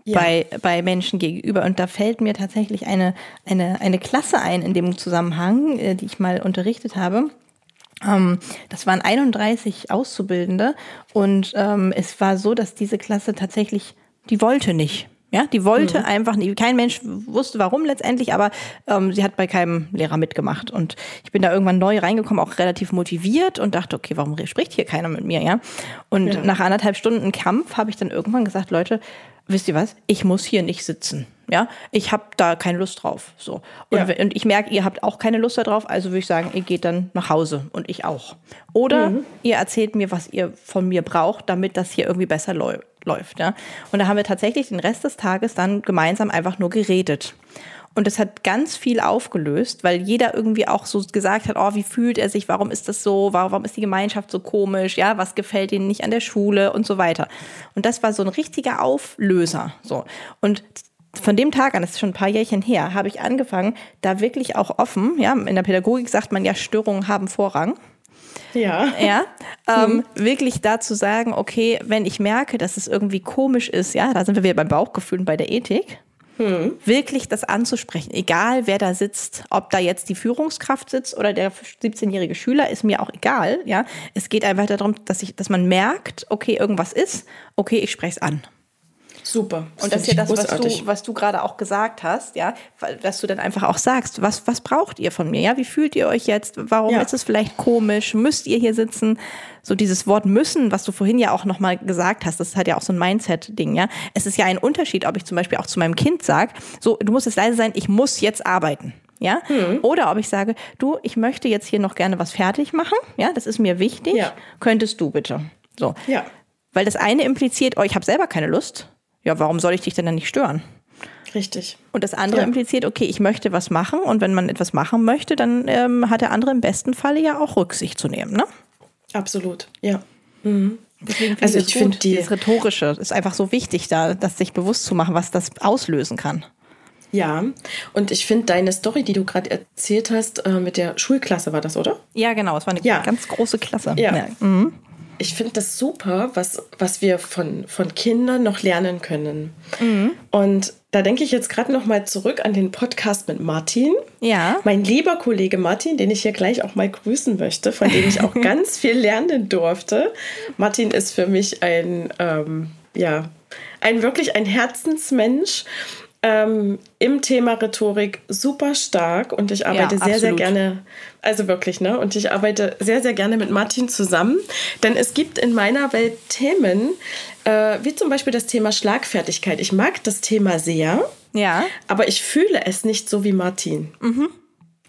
Ja. bei, bei Menschen gegenüber. Und da fällt mir tatsächlich eine, eine, eine Klasse ein in dem Zusammenhang, äh, die ich mal unterrichtet habe. Ähm, das waren 31 Auszubildende und ähm, es war so, dass diese Klasse tatsächlich, die wollte nicht. Ja, die wollte mhm. einfach nicht. Kein Mensch wusste warum letztendlich, aber ähm, sie hat bei keinem Lehrer mitgemacht. Und ich bin da irgendwann neu reingekommen, auch relativ motiviert und dachte, okay, warum spricht hier keiner mit mir, ja? Und ja. nach anderthalb Stunden Kampf habe ich dann irgendwann gesagt, Leute, wisst ihr was? Ich muss hier nicht sitzen. Ja, ich habe da keine Lust drauf. So. Und, ja. und ich merke, ihr habt auch keine Lust darauf, also würde ich sagen, ihr geht dann nach Hause und ich auch. Oder mhm. ihr erzählt mir, was ihr von mir braucht, damit das hier irgendwie besser läuft läuft. Ja? Und da haben wir tatsächlich den Rest des Tages dann gemeinsam einfach nur geredet. Und es hat ganz viel aufgelöst, weil jeder irgendwie auch so gesagt hat, oh, wie fühlt er sich, warum ist das so, warum ist die Gemeinschaft so komisch, ja, was gefällt ihnen nicht an der Schule und so weiter. Und das war so ein richtiger Auflöser, so. Und von dem Tag an, das ist schon ein paar Jährchen her, habe ich angefangen, da wirklich auch offen, ja, in der Pädagogik sagt man ja, Störungen haben Vorrang. Ja. Ja, ähm, mhm. wirklich da zu sagen, okay, wenn ich merke, dass es irgendwie komisch ist, ja, da sind wir wieder beim Bauchgefühl und bei der Ethik, hm. wirklich das anzusprechen. Egal, wer da sitzt, ob da jetzt die Führungskraft sitzt oder der 17-jährige Schüler, ist mir auch egal. Ja, es geht einfach darum, dass ich, dass man merkt, okay, irgendwas ist, okay, ich spreche es an. Super. Das und das ist ja das, was du, was du gerade auch gesagt hast, ja, dass du dann einfach auch sagst, was, was braucht ihr von mir? Ja, wie fühlt ihr euch jetzt? Warum ja. ist es vielleicht komisch? Müsst ihr hier sitzen? So dieses Wort müssen, was du vorhin ja auch nochmal gesagt hast, das hat ja auch so ein Mindset-Ding, ja. Es ist ja ein Unterschied, ob ich zum Beispiel auch zu meinem Kind sage, so, du musst jetzt leise sein, ich muss jetzt arbeiten. Ja? Hm. Oder ob ich sage, du, ich möchte jetzt hier noch gerne was fertig machen. Ja, das ist mir wichtig. Ja. Könntest du bitte. So. Ja. Weil das eine impliziert, oh, ich habe selber keine Lust ja, warum soll ich dich denn dann nicht stören? Richtig. Und das andere ja. impliziert, okay, ich möchte was machen und wenn man etwas machen möchte, dann ähm, hat der andere im besten Falle ja auch Rücksicht zu nehmen, ne? Absolut, ja. Mhm. Deswegen also ich finde die das rhetorische ist einfach so wichtig, da das sich bewusst zu machen, was das auslösen kann. Ja, und ich finde deine Story, die du gerade erzählt hast, äh, mit der Schulklasse war das, oder? Ja, genau. Es war eine ja. ganz große Klasse. Ja. ja. Mhm ich finde das super, was, was wir von, von Kindern noch lernen können. Mhm. Und da denke ich jetzt gerade noch mal zurück an den Podcast mit Martin. Ja. Mein lieber Kollege Martin, den ich hier gleich auch mal grüßen möchte, von dem ich auch ganz viel lernen durfte. Martin ist für mich ein, ähm, ja, ein wirklich ein Herzensmensch ähm, im Thema Rhetorik super stark und ich arbeite ja, sehr, sehr gerne, also wirklich, ne? Und ich arbeite sehr, sehr gerne mit Martin zusammen, denn es gibt in meiner Welt Themen, äh, wie zum Beispiel das Thema Schlagfertigkeit. Ich mag das Thema sehr, ja. aber ich fühle es nicht so wie Martin. Mhm.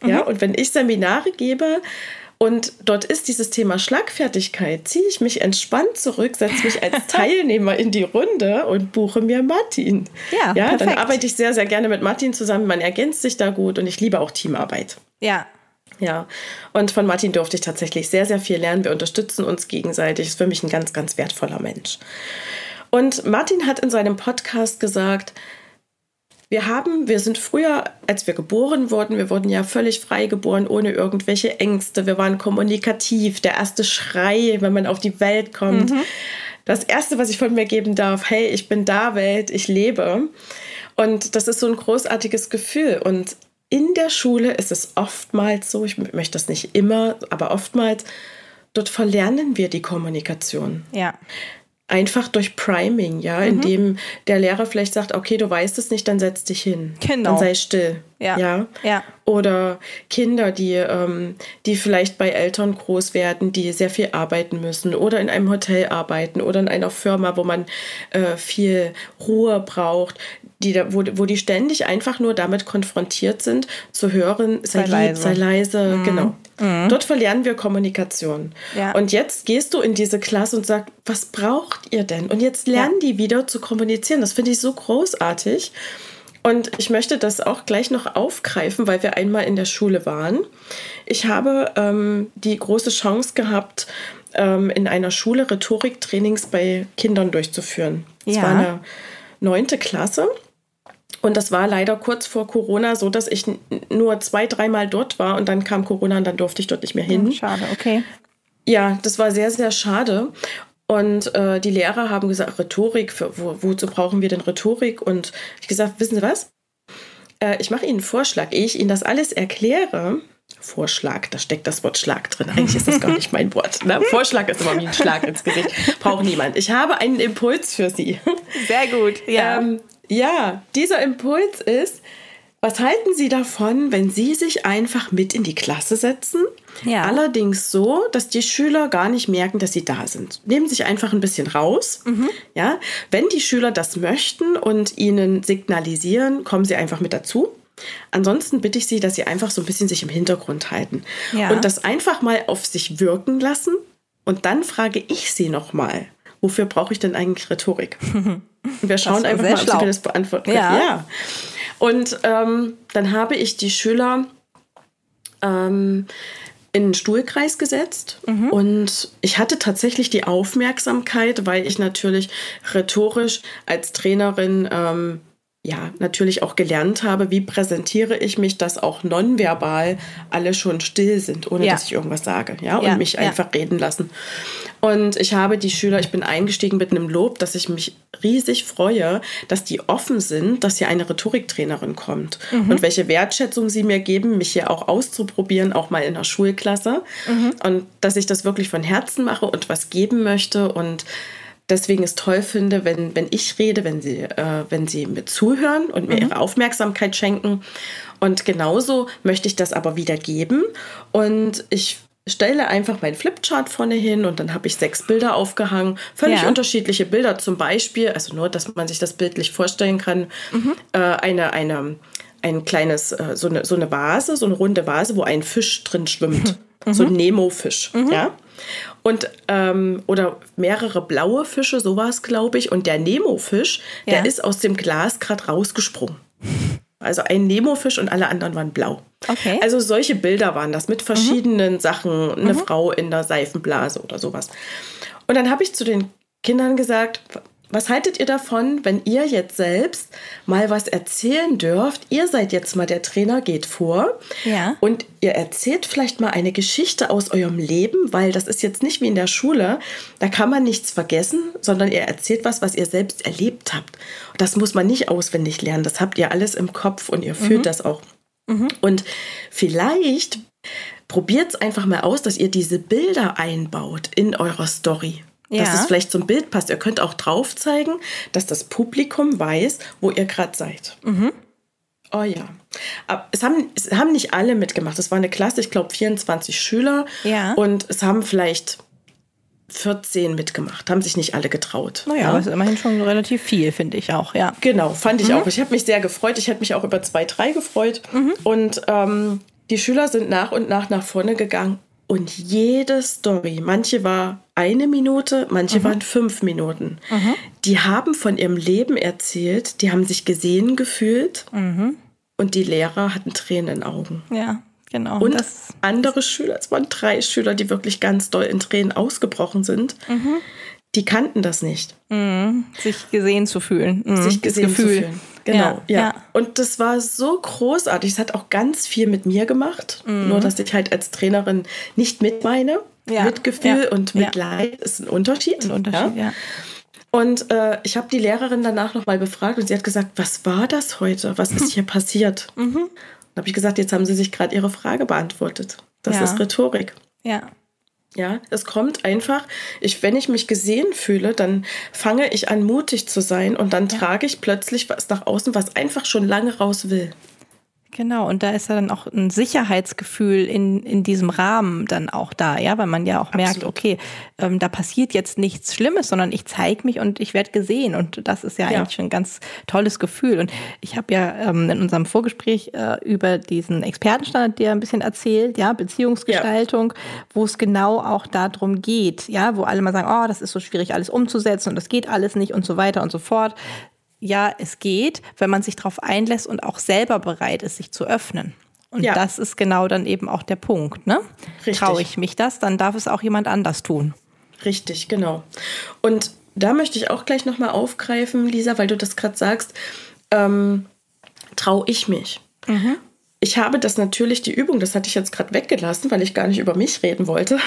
Ja, mhm. und wenn ich Seminare gebe, und dort ist dieses Thema Schlagfertigkeit. Ziehe ich mich entspannt zurück, setze mich als Teilnehmer in die Runde und buche mir Martin. Ja, ja perfekt. dann arbeite ich sehr, sehr gerne mit Martin zusammen. Man ergänzt sich da gut und ich liebe auch Teamarbeit. Ja. Ja, und von Martin durfte ich tatsächlich sehr, sehr viel lernen. Wir unterstützen uns gegenseitig. Ist für mich ein ganz, ganz wertvoller Mensch. Und Martin hat in seinem Podcast gesagt, wir haben, wir sind früher, als wir geboren wurden, wir wurden ja völlig frei geboren, ohne irgendwelche Ängste. Wir waren kommunikativ. Der erste Schrei, wenn man auf die Welt kommt. Mhm. Das erste, was ich von mir geben darf, hey, ich bin da, Welt, ich lebe. Und das ist so ein großartiges Gefühl. Und in der Schule ist es oftmals so, ich möchte das nicht immer, aber oftmals, dort verlernen wir die Kommunikation. Ja. Einfach durch Priming, ja, mhm. indem der Lehrer vielleicht sagt, okay, du weißt es nicht, dann setz dich hin. Genau. Dann sei still. Ja. ja. ja. Oder Kinder, die, ähm, die vielleicht bei Eltern groß werden, die sehr viel arbeiten müssen oder in einem Hotel arbeiten oder in einer Firma, wo man äh, viel Ruhe braucht, die, wo, wo die ständig einfach nur damit konfrontiert sind, zu hören, sei, sei lieb, leise. sei leise, mhm. genau. Mhm. Dort verlernen wir Kommunikation. Ja. Und jetzt gehst du in diese Klasse und sagst, was braucht ihr denn? Und jetzt lernen ja. die wieder zu kommunizieren. Das finde ich so großartig. Und ich möchte das auch gleich noch aufgreifen, weil wir einmal in der Schule waren. Ich habe ähm, die große Chance gehabt, ähm, in einer Schule Rhetoriktrainings bei Kindern durchzuführen. Es ja. war eine neunte Klasse. Und das war leider kurz vor Corona so, dass ich nur zwei, dreimal dort war und dann kam Corona und dann durfte ich dort nicht mehr hin. Schade, okay. Ja, das war sehr, sehr schade. Und äh, die Lehrer haben gesagt, Rhetorik, für, wo, wozu brauchen wir denn Rhetorik? Und ich gesagt, wissen Sie was? Äh, ich mache Ihnen einen Vorschlag. Ehe ich Ihnen das alles erkläre, Vorschlag, da steckt das Wort Schlag drin. Eigentlich ist das gar nicht mein Wort. Ne? Vorschlag ist immer wie ein Schlag ins Gesicht. Braucht niemand. Ich habe einen Impuls für Sie. Sehr gut, ja. Ähm, ja, dieser Impuls ist, was halten Sie davon, wenn Sie sich einfach mit in die Klasse setzen? Ja. Allerdings so, dass die Schüler gar nicht merken, dass sie da sind. Nehmen sich einfach ein bisschen raus. Mhm. Ja, wenn die Schüler das möchten und ihnen signalisieren, kommen sie einfach mit dazu. Ansonsten bitte ich Sie, dass Sie einfach so ein bisschen sich im Hintergrund halten ja. und das einfach mal auf sich wirken lassen. Und dann frage ich Sie nochmal, wofür brauche ich denn eigentlich Rhetorik? Wir schauen einfach mal, schlau. ob Sie mir das beantworten können. Ja. ja. Und ähm, dann habe ich die Schüler ähm, in einen Stuhlkreis gesetzt mhm. und ich hatte tatsächlich die Aufmerksamkeit, weil ich natürlich rhetorisch als Trainerin ähm, ja, natürlich auch gelernt habe, wie präsentiere ich mich, dass auch nonverbal alle schon still sind, ohne Ja. dass ich irgendwas sage, ja, und Ja, mich ja. einfach reden lassen. Und ich habe die Schüler, ich bin eingestiegen mit einem Lob, dass ich mich riesig freue, dass die offen sind, dass hier eine Rhetoriktrainerin kommt Mhm. und welche Wertschätzung sie mir geben, mich hier auch auszuprobieren, auch mal in der Schulklasse Mhm. und dass ich das wirklich von Herzen mache und was geben möchte und deswegen es toll finde, wenn, wenn ich rede, wenn sie, äh, wenn sie mir zuhören und mir ihre Aufmerksamkeit schenken. Und genauso möchte ich das aber wieder geben. Und ich stelle einfach meinen Flipchart vorne hin und dann habe ich sechs Bilder aufgehangen. Völlig Ja. unterschiedliche Bilder. Zum Beispiel, also nur, dass man sich das bildlich vorstellen kann, äh, eine, eine, ein kleines, äh, so, eine, so eine Vase, so eine runde Vase, wo ein Fisch drin schwimmt. So ein Nemo-Fisch, ja. Und, ähm, oder mehrere blaue Fische, so war es, glaube ich. Und der Nemo-Fisch, Ja. der ist aus dem Glas gerade rausgesprungen. Also ein Nemo-Fisch und alle anderen waren blau. Okay. Also solche Bilder waren das mit verschiedenen Sachen. Eine Frau in der Seifenblase oder sowas. Und dann habe ich zu den Kindern gesagt, was haltet ihr davon, wenn ihr jetzt selbst mal was erzählen dürft? Ihr seid jetzt mal der Trainer, geht vor. Ja. Und ihr erzählt vielleicht mal eine Geschichte aus eurem Leben, weil das ist jetzt nicht wie in der Schule. Da kann man nichts vergessen, sondern ihr erzählt was, was ihr selbst erlebt habt. Das muss man nicht auswendig lernen. Das habt ihr alles im Kopf und ihr fühlt das auch. Und vielleicht probiert es einfach mal aus, dass ihr diese Bilder einbaut in eurer Story. Dass Ja. es vielleicht zum Bild passt. Ihr könnt auch drauf zeigen, dass das Publikum weiß, wo ihr gerade seid. Oh ja. Aber es haben, es haben nicht alle mitgemacht. Es war eine Klasse, ich glaube 24 Schüler. Ja. Und es haben vielleicht 14 mitgemacht. Haben sich nicht alle getraut. naja, aber es ist immerhin schon relativ viel, finde ich auch, ja. Genau, fand Mhm. ich auch. Ich habe mich sehr gefreut. Ich hätte mich auch über zwei, drei gefreut. Mhm. Und ähm, die Schüler sind nach und nach nach vorne gegangen. Und jede Story, manche war eine Minute, manche Mhm. waren fünf Minuten. Die haben von ihrem Leben erzählt, die haben sich gesehen gefühlt. Mhm. Und die Lehrer hatten Tränen in den Augen. Ja, genau. Und das, andere Schüler, es waren drei Schüler, die wirklich ganz doll in Tränen ausgebrochen sind. Mhm. Die kannten das nicht. sich gesehen zu fühlen. Mhm, sich das gesehen zu fühlen. Genau, ja, ja. Und das war so großartig. Es hat auch ganz viel mit mir gemacht. Nur, dass ich halt als Trainerin nicht mit meine. Ja, Mitgefühl ja, und ja. Mitleid ist ein Unterschied. Ein Unterschied, ja. Und äh, ich habe die Lehrerin danach nochmal befragt und sie hat gesagt, was war das heute? Was ist hier passiert? Mhm. Dann habe ich gesagt, jetzt haben Sie sich gerade Ihre Frage beantwortet. Das Ja. ist Rhetorik. Ja. Ja, es kommt einfach, ich, wenn ich mich gesehen fühle, dann fange ich an, mutig zu sein und dann trage ich plötzlich was nach außen, was einfach schon lange raus will. Genau, und da ist ja dann auch ein Sicherheitsgefühl in, in diesem Rahmen dann auch da, ja, weil man ja auch merkt, Absolut. okay, ähm, da passiert jetzt nichts Schlimmes, sondern ich zeige mich und ich werde gesehen. Und das ist ja, Ja. eigentlich schon ein ganz tolles Gefühl. Und ich habe ja ähm, in unserem Vorgespräch äh, über diesen Expertenstandard dir ein bisschen erzählt, ja, Beziehungsgestaltung, wo es genau auch darum geht, ja, wo alle mal sagen, oh, das ist so schwierig, alles umzusetzen und das geht alles nicht und so weiter und so fort. Ja, es geht, wenn man sich darauf einlässt und auch selber bereit ist, sich zu öffnen. Und Ja. das ist genau dann eben auch der Punkt. Ne? Traue ich mich das, dann darf es auch jemand anders tun. Richtig, genau. Und da möchte ich auch gleich nochmal aufgreifen, Lisa, weil du das gerade sagst, ähm, traue ich mich. Ich habe das natürlich, die Übung, das hatte ich jetzt gerade weggelassen, weil ich gar nicht über mich reden wollte.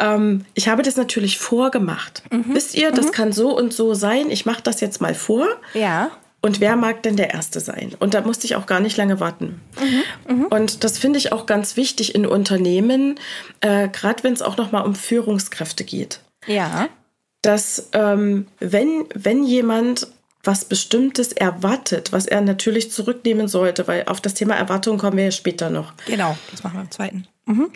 Ähm, ich habe das natürlich vorgemacht. Wisst ihr, das kann so und so sein. Ich mache das jetzt mal vor. Ja. Und wer mag denn der Erste sein? Und da musste ich auch gar nicht lange warten. Und das finde ich auch ganz wichtig in Unternehmen, äh, gerade wenn es auch noch mal um Führungskräfte geht Ja. dass ähm, wenn, wenn jemand was Bestimmtes erwartet, was er natürlich zurücknehmen sollte, weil auf das Thema Erwartung kommen wir ja später noch. Genau, das machen wir im zweiten.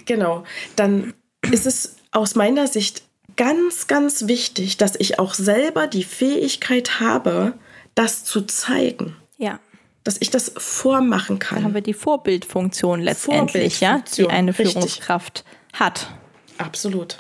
Genau, dann ist es aus meiner Sicht ganz, ganz wichtig, dass ich auch selber die Fähigkeit habe, das zu zeigen, Ja. dass ich das vormachen Da haben kann. wir die Vorbildfunktion letztendlich, ja, die Vorbildfunktion, eine richtig. Führungskraft hat. Absolut.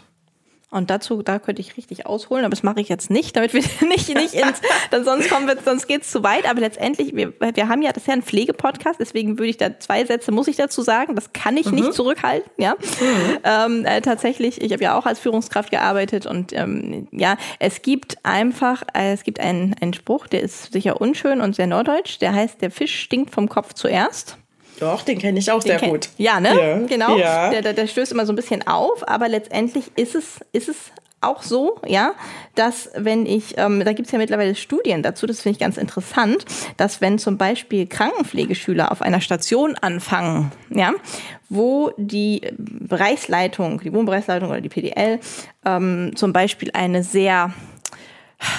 Und dazu, da könnte ich richtig ausholen, aber das mache ich jetzt nicht, damit wir nicht, nicht ins, dann sonst kommen wir, sonst geht's zu weit. Aber letztendlich, wir, wir haben ja, das ist ja ein Pflegepodcast, deswegen würde ich da zwei Sätze, muss ich dazu sagen, das kann ich mhm. nicht zurückhalten, ja. Mhm. Ähm, äh, tatsächlich, ich habe ja auch als Führungskraft gearbeitet und ähm, ja, es gibt einfach, äh, es gibt einen, einen Spruch, der ist sicher unschön und sehr norddeutsch, der heißt, der Fisch stinkt vom Kopf zuerst. Doch, den kenne ich auch den sehr gut. Ja, ne? Ja. Genau. Ja. Der, der, der stößt immer so ein bisschen auf, aber letztendlich ist es, ist es auch so, ja, dass wenn ich, ähm, da gibt es ja mittlerweile Studien dazu, das finde ich ganz interessant, dass wenn zum Beispiel Krankenpflegeschüler auf einer Station anfangen, ja, wo die Bereichsleitung, die Wohnbereichsleitung oder die PDL ähm, zum Beispiel eine sehr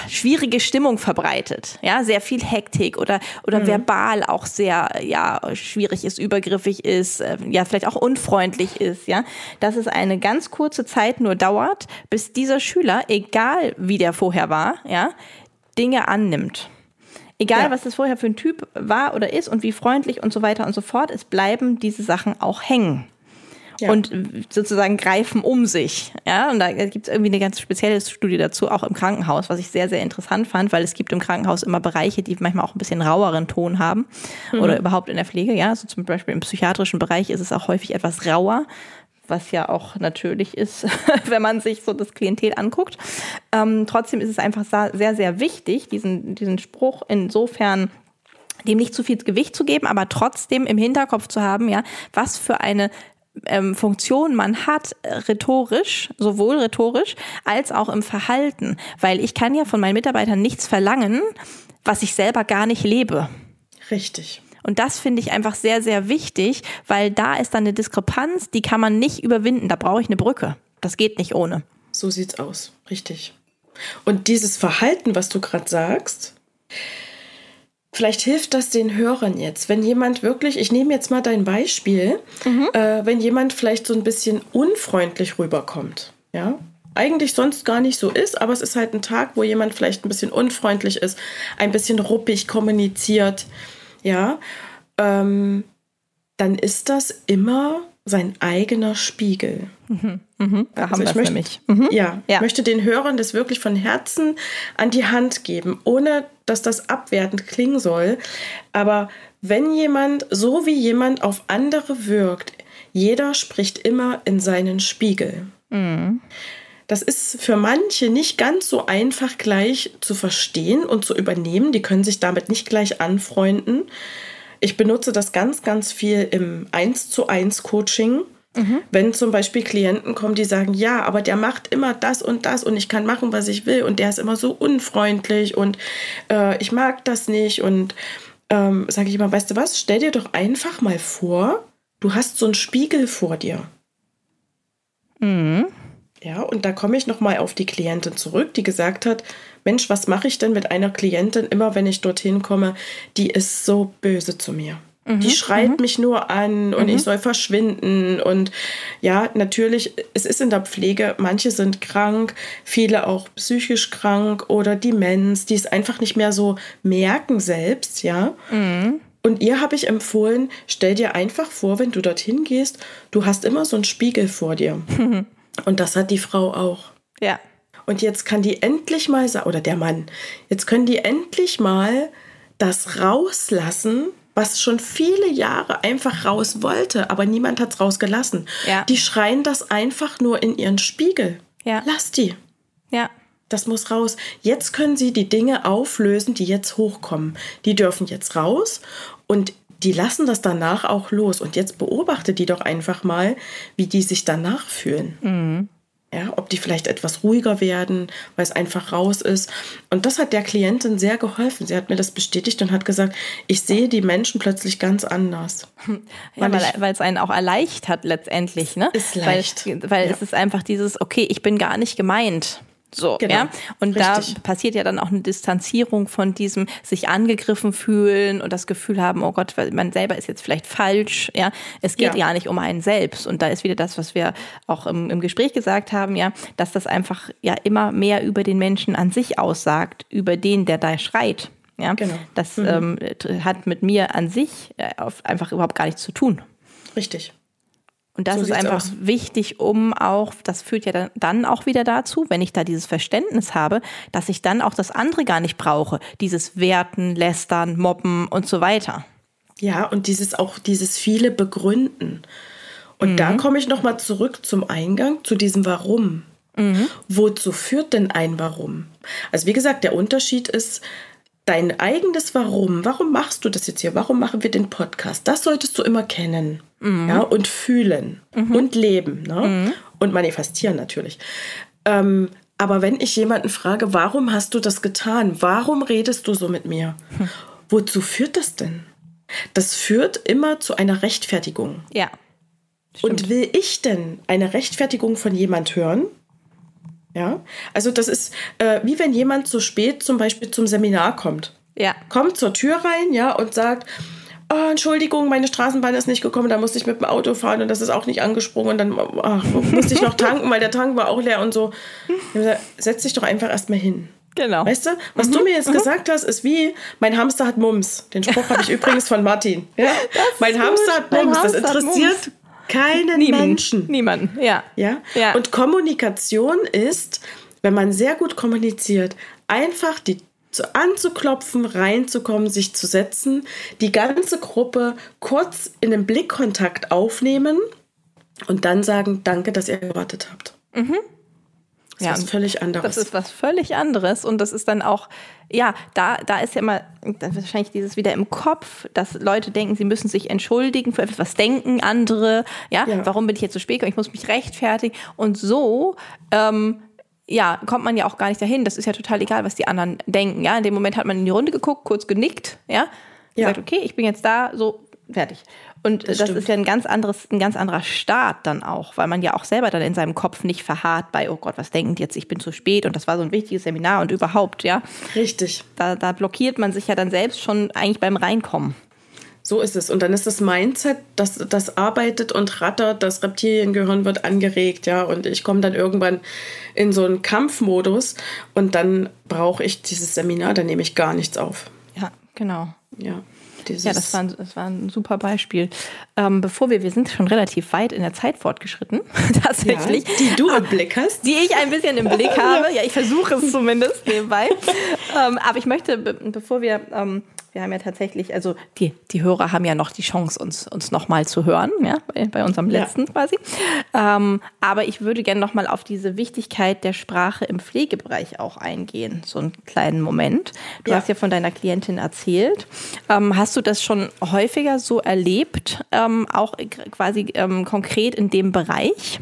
schwierige Stimmung verbreitet, ja, sehr viel Hektik oder oder mhm. verbal auch sehr ja schwierig ist, übergriffig ist, äh, ja vielleicht auch unfreundlich ist, ja, dass es eine ganz kurze Zeit nur dauert, bis dieser Schüler, egal wie der vorher war, ja, Dinge annimmt. Egal, ja. was das vorher für ein Typ war oder ist und wie freundlich und so weiter und so fort, es bleiben diese Sachen auch hängen ja. und sozusagen greifen um sich. Ja, und da gibt es irgendwie eine ganz spezielle Studie dazu, auch im Krankenhaus, was ich sehr, sehr interessant fand, weil es gibt im Krankenhaus immer Bereiche, die manchmal auch ein bisschen raueren Ton haben mhm. oder überhaupt in der Pflege. Ja, so zum Beispiel im psychiatrischen Bereich ist es auch häufig etwas rauer, was ja auch natürlich ist, wenn man sich so das Klientel anguckt. Ähm, trotzdem ist es einfach sehr, sehr wichtig, diesen, diesen Spruch insofern dem nicht zu viel Gewicht zu geben, aber trotzdem im Hinterkopf zu haben, ja, was für eine ähm, Funktion man hat, rhetorisch, sowohl rhetorisch als auch im Verhalten. Weil ich kann ja von meinen Mitarbeitern nichts verlangen, was ich selber gar nicht lebe. Richtig. Und das finde ich einfach sehr, sehr wichtig, weil da ist dann eine Diskrepanz, die kann man nicht überwinden. Da brauche ich eine Brücke. Das geht nicht ohne. So sieht's aus. Richtig. Und dieses Verhalten, was du gerade sagst, Vielleicht hilft das den Hörern jetzt, wenn jemand wirklich, ich nehme jetzt mal dein Beispiel, mhm. äh, wenn jemand vielleicht so ein bisschen unfreundlich rüberkommt, ja, eigentlich sonst gar nicht so ist, aber es ist halt ein Tag, wo jemand vielleicht ein bisschen unfreundlich ist, ein bisschen ruppig kommuniziert, ja, ähm, dann ist das immer sein eigener Spiegel. Mhm. Mhm. Da also haben wir möchte, nämlich. Mhm. Ja, ja, möchte den Hörern das wirklich von Herzen an die Hand geben, ohne dass das abwertend klingen soll. Aber wenn jemand, so wie jemand auf andere wirkt, jeder spricht immer in seinen Spiegel. Mhm. Das ist für manche nicht ganz so einfach gleich zu verstehen und zu übernehmen. Die können sich damit nicht gleich anfreunden. Ich benutze das ganz, ganz viel im 1 zu 1 Coaching. Mhm. Wenn zum Beispiel Klienten kommen, die sagen, ja, aber der macht immer das und das und ich kann machen, was ich will und der ist immer so unfreundlich und äh, ich mag das nicht und ähm, sage ich immer, weißt du was, stell dir doch einfach mal vor, du hast so einen Spiegel vor dir. Mhm. Ja, und da komme ich nochmal auf die Klientin zurück, die gesagt hat, Mensch, was mache ich denn mit einer Klientin, immer wenn ich dorthin komme, die ist so böse zu mir. Mhm, die schreit mhm. mich nur an und mhm. ich soll verschwinden. Und ja, natürlich, es ist in der Pflege, manche sind krank, viele auch psychisch krank oder Demenz, die es einfach nicht mehr so merken selbst, ja. Mhm. Und ihr habe ich empfohlen, stell dir einfach vor, wenn du dorthin gehst, du hast immer so einen Spiegel vor dir. Und das hat die Frau auch. Ja. Und jetzt kann die endlich mal, oder der Mann, jetzt können die endlich mal das rauslassen, was schon viele Jahre einfach raus wollte, aber niemand hat es rausgelassen. Ja. Die schreien das einfach nur in ihren Spiegel. Ja. Lass die. Ja. Das muss raus. Jetzt können sie die Dinge auflösen, die jetzt hochkommen. Die dürfen jetzt raus und die lassen das danach auch los. Und jetzt beobachte die doch einfach mal, wie die sich danach fühlen. Mhm. Ja, ob die vielleicht etwas ruhiger werden, weil es einfach raus ist. Und das hat der Klientin sehr geholfen. Sie hat mir das bestätigt und hat gesagt, ich sehe die Menschen plötzlich ganz anders. Ja, weil, es einen auch erleichtert letztendlich. Ne? Ist leicht. Weil, weil ja. es ist einfach dieses, okay, ich bin gar nicht gemeint. So, genau, ja. Und richtig. da passiert ja dann auch eine Distanzierung von diesem sich angegriffen fühlen und das Gefühl haben, oh Gott, man selber ist jetzt vielleicht falsch, ja. Es geht ja, ja nicht um einen selbst. Und da ist wieder das, was wir auch im, im Gespräch gesagt haben, ja, dass das einfach ja immer mehr über den Menschen an sich aussagt, über den, der da schreit. Ja, genau. das mhm. ähm, hat mit mir an sich äh, einfach überhaupt gar nichts zu tun. Richtig. Und das so ist einfach aus. wichtig, um auch, das führt ja dann auch wieder dazu, wenn ich da dieses Verständnis habe, dass ich dann auch das andere gar nicht brauche. Dieses Werten, Lästern, Mobben und so weiter. Ja, und dieses auch dieses viele Begründen. Und mhm. da komme ich nochmal zurück zum Eingang, zu diesem Warum. Mhm. Wozu führt denn ein Warum? Also wie gesagt, der Unterschied ist, dein eigenes Warum, warum machst du das jetzt hier? Warum machen wir den Podcast? Das solltest du immer kennen mhm. ja, und fühlen mhm. und leben ne? Mhm. und manifestieren natürlich. Ähm, aber wenn ich jemanden frage, warum hast du das getan? Warum redest du so mit mir? Hm. Wozu führt das denn? Das führt immer zu einer Rechtfertigung. Ja. Stimmt. Und will ich denn eine Rechtfertigung von jemand hören? Ja, also das ist äh, wie wenn jemand zu spät zum Beispiel zum Seminar kommt. Ja. Kommt zur Tür rein, ja, und sagt, oh, Entschuldigung, meine Straßenbahn ist nicht gekommen, da musste ich mit dem Auto fahren und das ist auch nicht angesprungen und dann ach, musste ich noch tanken, weil der Tank war auch leer und so. Gesagt, Setz dich doch einfach erstmal hin. Genau. Weißt du, was mhm. du mir jetzt mhm. gesagt hast, ist wie, mein Hamster hat Mums. Den Spruch habe ich übrigens von Martin. Ja? Mein Hamster hat Mums. das interessiert keinen Niemand. Menschen. Niemanden, ja. ja. Ja. Und Kommunikation ist, wenn man sehr gut kommuniziert, einfach die anzuklopfen, reinzukommen, sich zu setzen, die ganze Gruppe kurz in den Blickkontakt aufnehmen und dann sagen, danke, dass ihr gewartet habt. Mhm. Das ja, ist was völlig anderes. Das ist was völlig anderes und das ist dann auch, ja, da, da ist ja immer wahrscheinlich dieses wieder im Kopf, dass Leute denken, sie müssen sich entschuldigen für etwas, was denken andere, ja, ja. warum bin ich jetzt so spät gekommen, ich muss mich rechtfertigen und so, ähm, ja, kommt man ja auch gar nicht dahin. Das ist ja total egal, was die anderen denken. Ja, in dem Moment hat man in die Runde geguckt, kurz genickt, ja, ja. gesagt, okay, ich bin jetzt da, so fertig. Und das, das ist ja ein ganz anderes, ein ganz anderer Start dann auch, weil man ja auch selber dann in seinem Kopf nicht verharrt bei, oh Gott, was denken die jetzt, ich bin zu spät und das war so ein wichtiges Seminar und überhaupt, ja. Richtig. Da, da blockiert man sich ja dann selbst schon eigentlich beim Reinkommen. So ist es. Und dann ist das Mindset, das, das arbeitet und rattert, das Reptiliengehirn wird angeregt, ja. Und ich komme dann irgendwann in so einen Kampfmodus und dann brauche ich dieses Seminar, dann nehme ich gar nichts auf. Ja, genau. Ja. Dieses ja, das war, ein, das war ein super Beispiel. Ähm, bevor wir, wir sind schon relativ weit in der Zeit fortgeschritten, tatsächlich. Ja, die du im Blick hast. Die ich ein bisschen im Blick habe. Ja, ich versuche es zumindest nebenbei. ähm, aber ich möchte, bevor wir ähm, wir haben ja tatsächlich, also die, die Hörer haben ja noch die Chance, uns, uns nochmal zu hören, ja, bei, bei unserem letzten ja. quasi. Ähm, aber ich würde gerne nochmal auf diese Wichtigkeit der Sprache im Pflegebereich auch eingehen, so einen kleinen Moment. Du ja. hast ja von deiner Klientin erzählt. Ähm, hast du das schon häufiger so erlebt, ähm, auch quasi ähm, konkret in dem Bereich?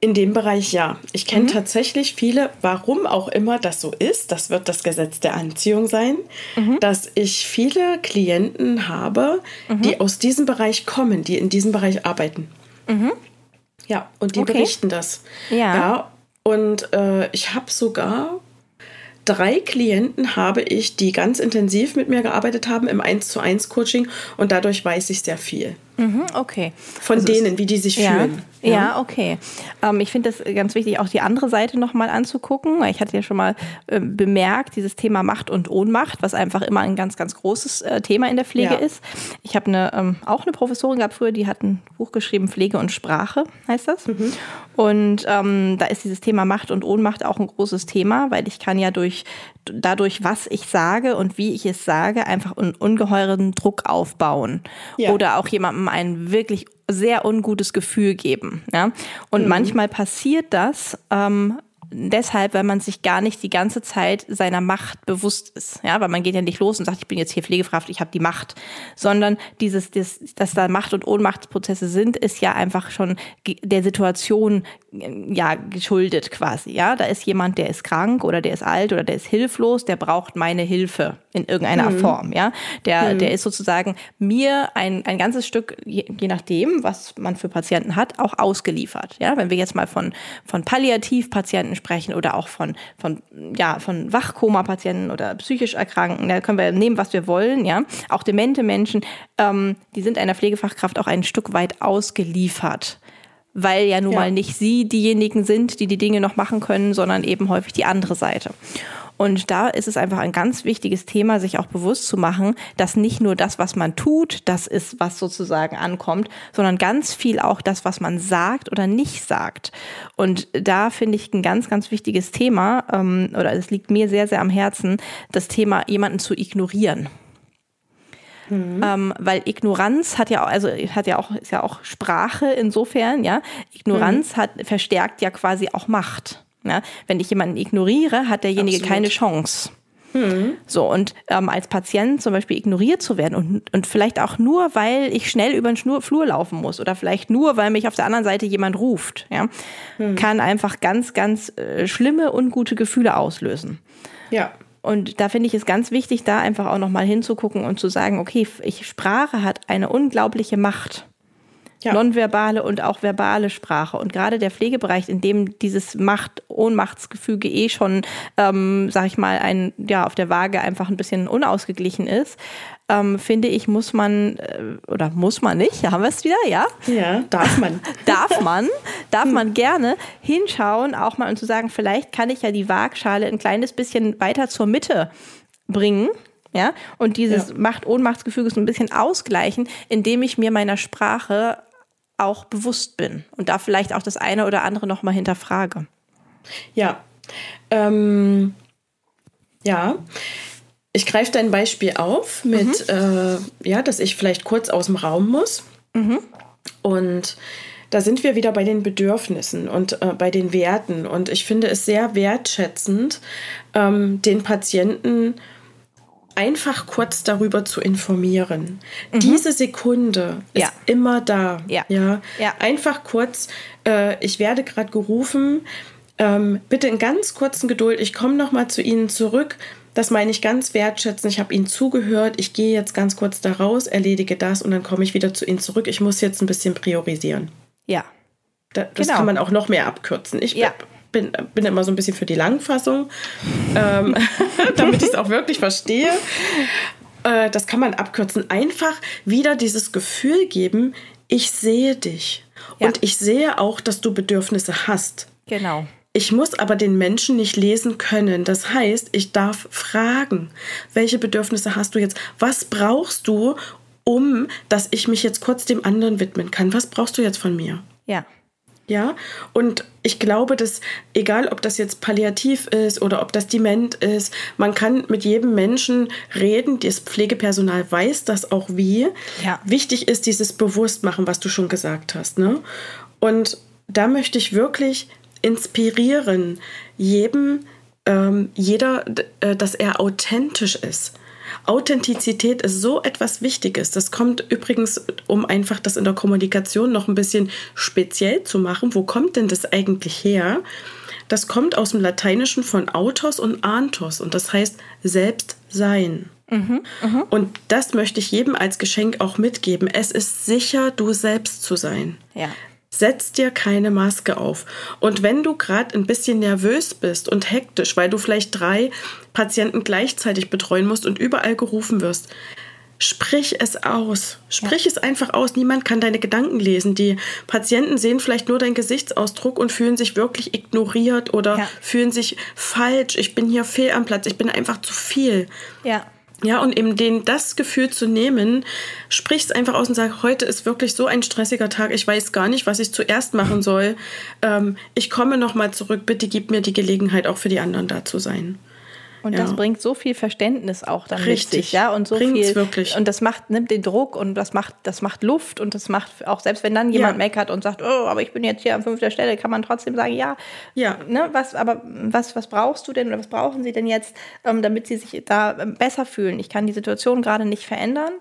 In dem Bereich ja. Ich kenne mhm. tatsächlich viele, warum auch immer das so ist, das wird das Gesetz der Anziehung sein, mhm. dass ich viele Klienten habe, mhm. die aus diesem Bereich kommen, die in diesem Bereich arbeiten. Mhm. Ja, und die okay. berichten das. Ja. ja und äh, ich habe sogar drei Klienten habe ich, die ganz intensiv mit mir gearbeitet haben im 1 zu 1 Coaching und dadurch weiß ich sehr viel. Mhm, okay. Von also denen, wie die sich ja, fühlen. Ja, ja okay. Ähm, ich finde es ganz wichtig, auch die andere Seite nochmal anzugucken. Ich hatte ja schon mal äh, bemerkt, dieses Thema Macht und Ohnmacht, was einfach immer ein ganz, ganz großes äh, Thema in der Pflege ja. ist. Ich habe eine, ähm, auch eine Professorin gehabt früher, die hat ein Buch geschrieben, Pflege und Sprache heißt das. Mhm. Und ähm, da ist dieses Thema Macht und Ohnmacht auch ein großes Thema, weil ich kann ja durch dadurch, was ich sage und wie ich es sage, einfach einen ungeheuren Druck aufbauen. Ja. Oder auch jemandem ein wirklich sehr ungutes Gefühl geben. Ja? Und mhm. manchmal passiert das, ähm, deshalb, weil man sich gar nicht die ganze Zeit seiner Macht bewusst ist. Ja, weil man geht ja nicht los und sagt, ich bin jetzt hier Pflegefracht, ich habe die Macht, sondern dieses, das, dass da Macht- und Ohnmachtsprozesse sind, ist ja einfach schon der Situation ja geschuldet quasi. Ja, da ist jemand, der ist krank oder der ist alt oder der ist hilflos, der braucht meine Hilfe in irgendeiner mhm. Form. Ja, der, mhm. der ist sozusagen mir ein, ein ganzes Stück, je, je nachdem, was man für Patienten hat, auch ausgeliefert. Ja, wenn wir jetzt mal von, von Palliativpatienten sprechen oder auch von, von, ja, von Wachkoma-Patienten oder psychisch Erkrankten, da können wir nehmen, was wir wollen. Ja, auch demente Menschen, ähm, die sind einer Pflegefachkraft auch ein Stück weit ausgeliefert weil ja nun ja. mal nicht sie diejenigen sind, die die Dinge noch machen können, sondern eben häufig die andere Seite. Und da ist es einfach ein ganz wichtiges Thema, sich auch bewusst zu machen, dass nicht nur das, was man tut, das ist, was sozusagen ankommt, sondern ganz viel auch das, was man sagt oder nicht sagt. Und da finde ich ein ganz, ganz wichtiges Thema, ähm, oder es liegt mir sehr, sehr am Herzen, das Thema jemanden zu ignorieren. Mhm. Ähm, weil Ignoranz hat ja, also hat ja auch, ist ja auch Sprache insofern, ja. Ignoranz mhm. hat, verstärkt ja quasi auch Macht. Ja? Wenn ich jemanden ignoriere, hat derjenige Absolut. keine Chance. Mhm. So, und ähm, als Patient zum Beispiel ignoriert zu werden und, und vielleicht auch nur, weil ich schnell über den Schnur, Flur laufen muss oder vielleicht nur, weil mich auf der anderen Seite jemand ruft, ja, mhm. kann einfach ganz, ganz äh, schlimme, ungute Gefühle auslösen. Ja. Und da finde ich es ganz wichtig, da einfach auch nochmal hinzugucken und zu sagen, okay, ich, Sprache hat eine unglaubliche Macht. Ja. Nonverbale und auch verbale Sprache. Und gerade der Pflegebereich, in dem dieses Macht-Ohnmachtsgefüge eh schon, ähm, sag ich mal, ein, ja, auf der Waage einfach ein bisschen unausgeglichen ist, ähm, finde ich, muss man, äh, oder muss man nicht, haben wir es wieder, ja? Ja, darf man. darf man, darf man gerne hinschauen, auch mal und zu sagen, vielleicht kann ich ja die Waagschale ein kleines bisschen weiter zur Mitte bringen. Ja, und dieses ja. Macht-Ohnmachtsgefüge so ein bisschen ausgleichen, indem ich mir meiner Sprache auch bewusst bin und da vielleicht auch das eine oder andere nochmal hinterfrage. Ja, ähm, ja. Ich greife dein Beispiel auf mit, mhm. äh, ja, dass ich vielleicht kurz aus dem Raum muss. Mhm. Und da sind wir wieder bei den Bedürfnissen und äh, bei den Werten. Und ich finde es sehr wertschätzend, ähm, den Patienten einfach kurz darüber zu informieren. Mhm. Diese Sekunde ist ja. immer da. Ja. ja. Ja. Einfach kurz, äh, ich werde gerade gerufen, ähm, bitte in ganz kurzen Geduld, ich komme nochmal zu Ihnen zurück. Das meine ich ganz wertschätzen. Ich habe Ihnen zugehört. Ich gehe jetzt ganz kurz da raus, erledige das und dann komme ich wieder zu Ihnen zurück. Ich muss jetzt ein bisschen priorisieren. Ja. Da, das genau. kann man auch noch mehr abkürzen. Ich ja bin, bin immer so ein bisschen für die Langfassung, ähm, damit ich es auch wirklich verstehe. Äh, das kann man abkürzen. Einfach wieder dieses Gefühl geben, ich sehe dich. Ja. Und ich sehe auch, dass du Bedürfnisse hast. Genau. Ich muss aber den Menschen nicht lesen können. Das heißt, ich darf fragen, welche Bedürfnisse hast du jetzt? Was brauchst du, um dass ich mich jetzt kurz dem anderen widmen kann? Was brauchst du jetzt von mir? Ja. Ja, und ich glaube, dass egal ob das jetzt palliativ ist oder ob das dement ist, man kann mit jedem Menschen reden. Das Pflegepersonal weiß das auch wie. Ja. Wichtig ist dieses Bewusstmachen, was du schon gesagt hast. Ne? Und da möchte ich wirklich inspirieren, jedem, ähm, jeder, äh, dass er authentisch ist. Authentizität ist so etwas Wichtiges. Das kommt übrigens, um einfach das in der Kommunikation noch ein bisschen speziell zu machen. Wo kommt denn das eigentlich her? Das kommt aus dem Lateinischen von autos und antos und das heißt selbst sein. Mhm, mh. Und das möchte ich jedem als Geschenk auch mitgeben. Es ist sicher, du selbst zu sein. Ja. Setz dir keine Maske auf. Und wenn du gerade ein bisschen nervös bist und hektisch, weil du vielleicht drei Patienten gleichzeitig betreuen musst und überall gerufen wirst, sprich es aus. Sprich ja. es einfach aus. Niemand kann deine Gedanken lesen. Die Patienten sehen vielleicht nur deinen Gesichtsausdruck und fühlen sich wirklich ignoriert oder ja. fühlen sich falsch. Ich bin hier fehl am Platz. Ich bin einfach zu viel. Ja. Ja, und eben den, das Gefühl zu nehmen, sprichst einfach aus und sag, heute ist wirklich so ein stressiger Tag, ich weiß gar nicht, was ich zuerst machen soll. Ähm, ich komme nochmal zurück, bitte gib mir die Gelegenheit, auch für die anderen da zu sein. Und ja. das bringt so viel Verständnis auch dann Richtig. mit sich, ja, und so Bringt's viel wirklich. und das macht nimmt den Druck und das macht das macht Luft und das macht auch selbst wenn dann jemand ja. meckert und sagt, oh, aber ich bin jetzt hier an fünfter Stelle, kann man trotzdem sagen, ja, ja, ne, was aber was was brauchst du denn oder was brauchen sie denn jetzt, ähm, damit sie sich da ähm, besser fühlen? Ich kann die Situation gerade nicht verändern.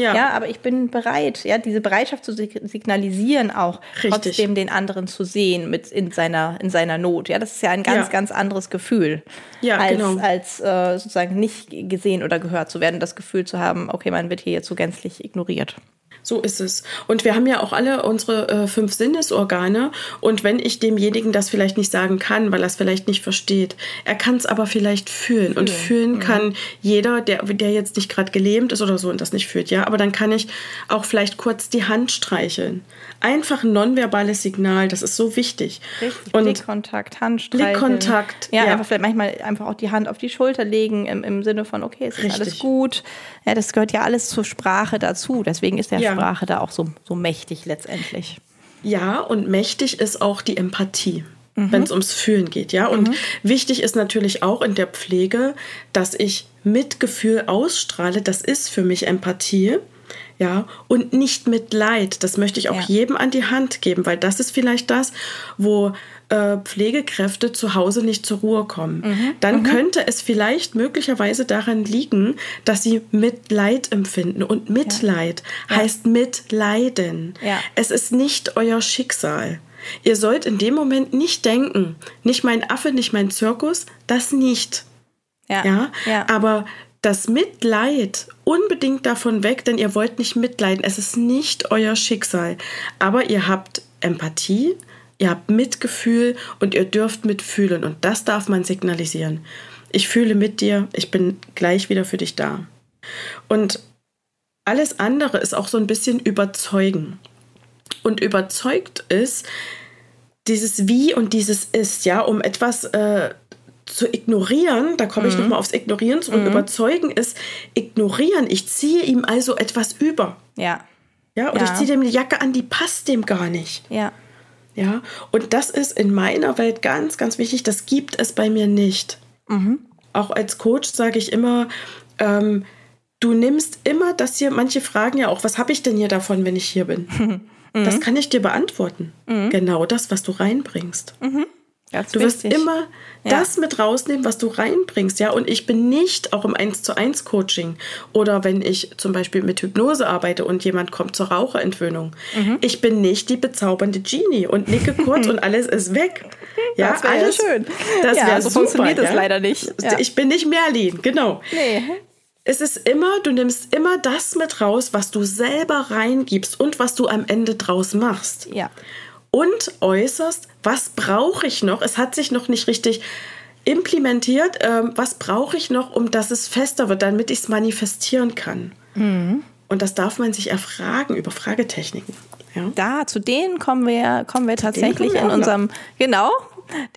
Ja. ja, aber ich bin bereit, ja, diese Bereitschaft zu signalisieren auch, Richtig. trotzdem den anderen zu sehen mit in seiner, in seiner Not. Ja, das ist ja ein ganz, ja. ganz anderes Gefühl, ja, als, genau. als äh, sozusagen nicht gesehen oder gehört zu werden, das Gefühl zu haben, okay, man wird hier jetzt so gänzlich ignoriert. So ist es. Und wir haben ja auch alle unsere äh, fünf Sinnesorgane. Und wenn ich demjenigen das vielleicht nicht sagen kann, weil er es vielleicht nicht versteht, er kann es aber vielleicht fühlen. Und fühlen mhm. kann jeder, der, der jetzt nicht gerade gelähmt ist oder so und das nicht fühlt. Ja, aber dann kann ich auch vielleicht kurz die Hand streicheln. Einfach ein nonverbales Signal, das ist so wichtig. Richtig, und Blickkontakt, Handstreicheln. Blickkontakt. Ja, ja, einfach vielleicht manchmal einfach auch die Hand auf die Schulter legen im, im Sinne von, okay, es ist Richtig. alles gut. Ja, das gehört ja alles zur Sprache dazu. Deswegen ist der ja. Sprache da auch so, so mächtig letztendlich. Ja, und mächtig ist auch die Empathie. Mhm. wenn es ums Fühlen geht, ja. Und mhm. wichtig ist natürlich auch in der Pflege, dass ich Mitgefühl ausstrahle. Das ist für mich Empathie ja, und nicht mit Leid. Das möchte ich auch ja. jedem an die Hand geben, weil das ist vielleicht das, wo äh, Pflegekräfte zu Hause nicht zur Ruhe kommen. Mhm. Dann mhm. könnte es vielleicht möglicherweise daran liegen, dass sie Mitleid empfinden. Und Mitleid ja. heißt mitleiden. Ja. Es ist nicht euer Schicksal. Ihr sollt in dem Moment nicht denken, nicht mein Affe, nicht mein Zirkus, das nicht. Ja. ja? ja. Aber das Mitleid unbedingt davon weg, denn ihr wollt nicht mitleiden. Es ist nicht euer Schicksal. Aber ihr habt Empathie, ihr habt Mitgefühl und ihr dürft mitfühlen. Und das darf man signalisieren. Ich fühle mit dir, ich bin gleich wieder für dich da. Und alles andere ist auch so ein bisschen überzeugen. Und überzeugt ist dieses Wie und dieses Ist, ja, um etwas äh, zu ignorieren, da komme ich mhm. nochmal aufs Ignorieren zurück, mhm. überzeugen ist ignorieren. Ich ziehe ihm also etwas über. Ja. Ja, und ja. ich ziehe dem eine Jacke an, die passt dem gar nicht. Ja. Ja, und das ist in meiner Welt ganz, ganz wichtig. Das gibt es bei mir nicht. Mhm. Auch als Coach sage ich immer, ähm, du nimmst immer das hier, manche fragen ja auch, was habe ich denn hier davon, wenn ich hier bin? Mhm. Das kann ich dir beantworten. Mhm. Genau das, was du reinbringst. Mhm. Ganz du wirst immer ja. das mit rausnehmen, was du reinbringst, ja. Und ich bin nicht auch im 1 zu 1 Coaching oder wenn ich zum Beispiel mit Hypnose arbeite und jemand kommt zur Raucherentwöhnung. Mhm. Ich bin nicht die bezaubernde Genie und nicke kurz und alles ist weg. Ja, das wäre ja schön. Das ja, wäre so super, funktioniert ja? das leider nicht. Ich bin nicht Merlin, genau. Nee. Es ist immer, du nimmst immer das mit raus, was du selber reingibst und was du am Ende draus machst. Ja und äußerst, was brauche ich noch? Es hat sich noch nicht richtig implementiert. Ähm, was brauche ich noch, um dass es fester wird, damit ich es manifestieren kann? Mhm. Und das darf man sich erfragen über Fragetechniken. Ja. Da, zu denen kommen wir, kommen wir tatsächlich kommen wir in unserem, noch. genau,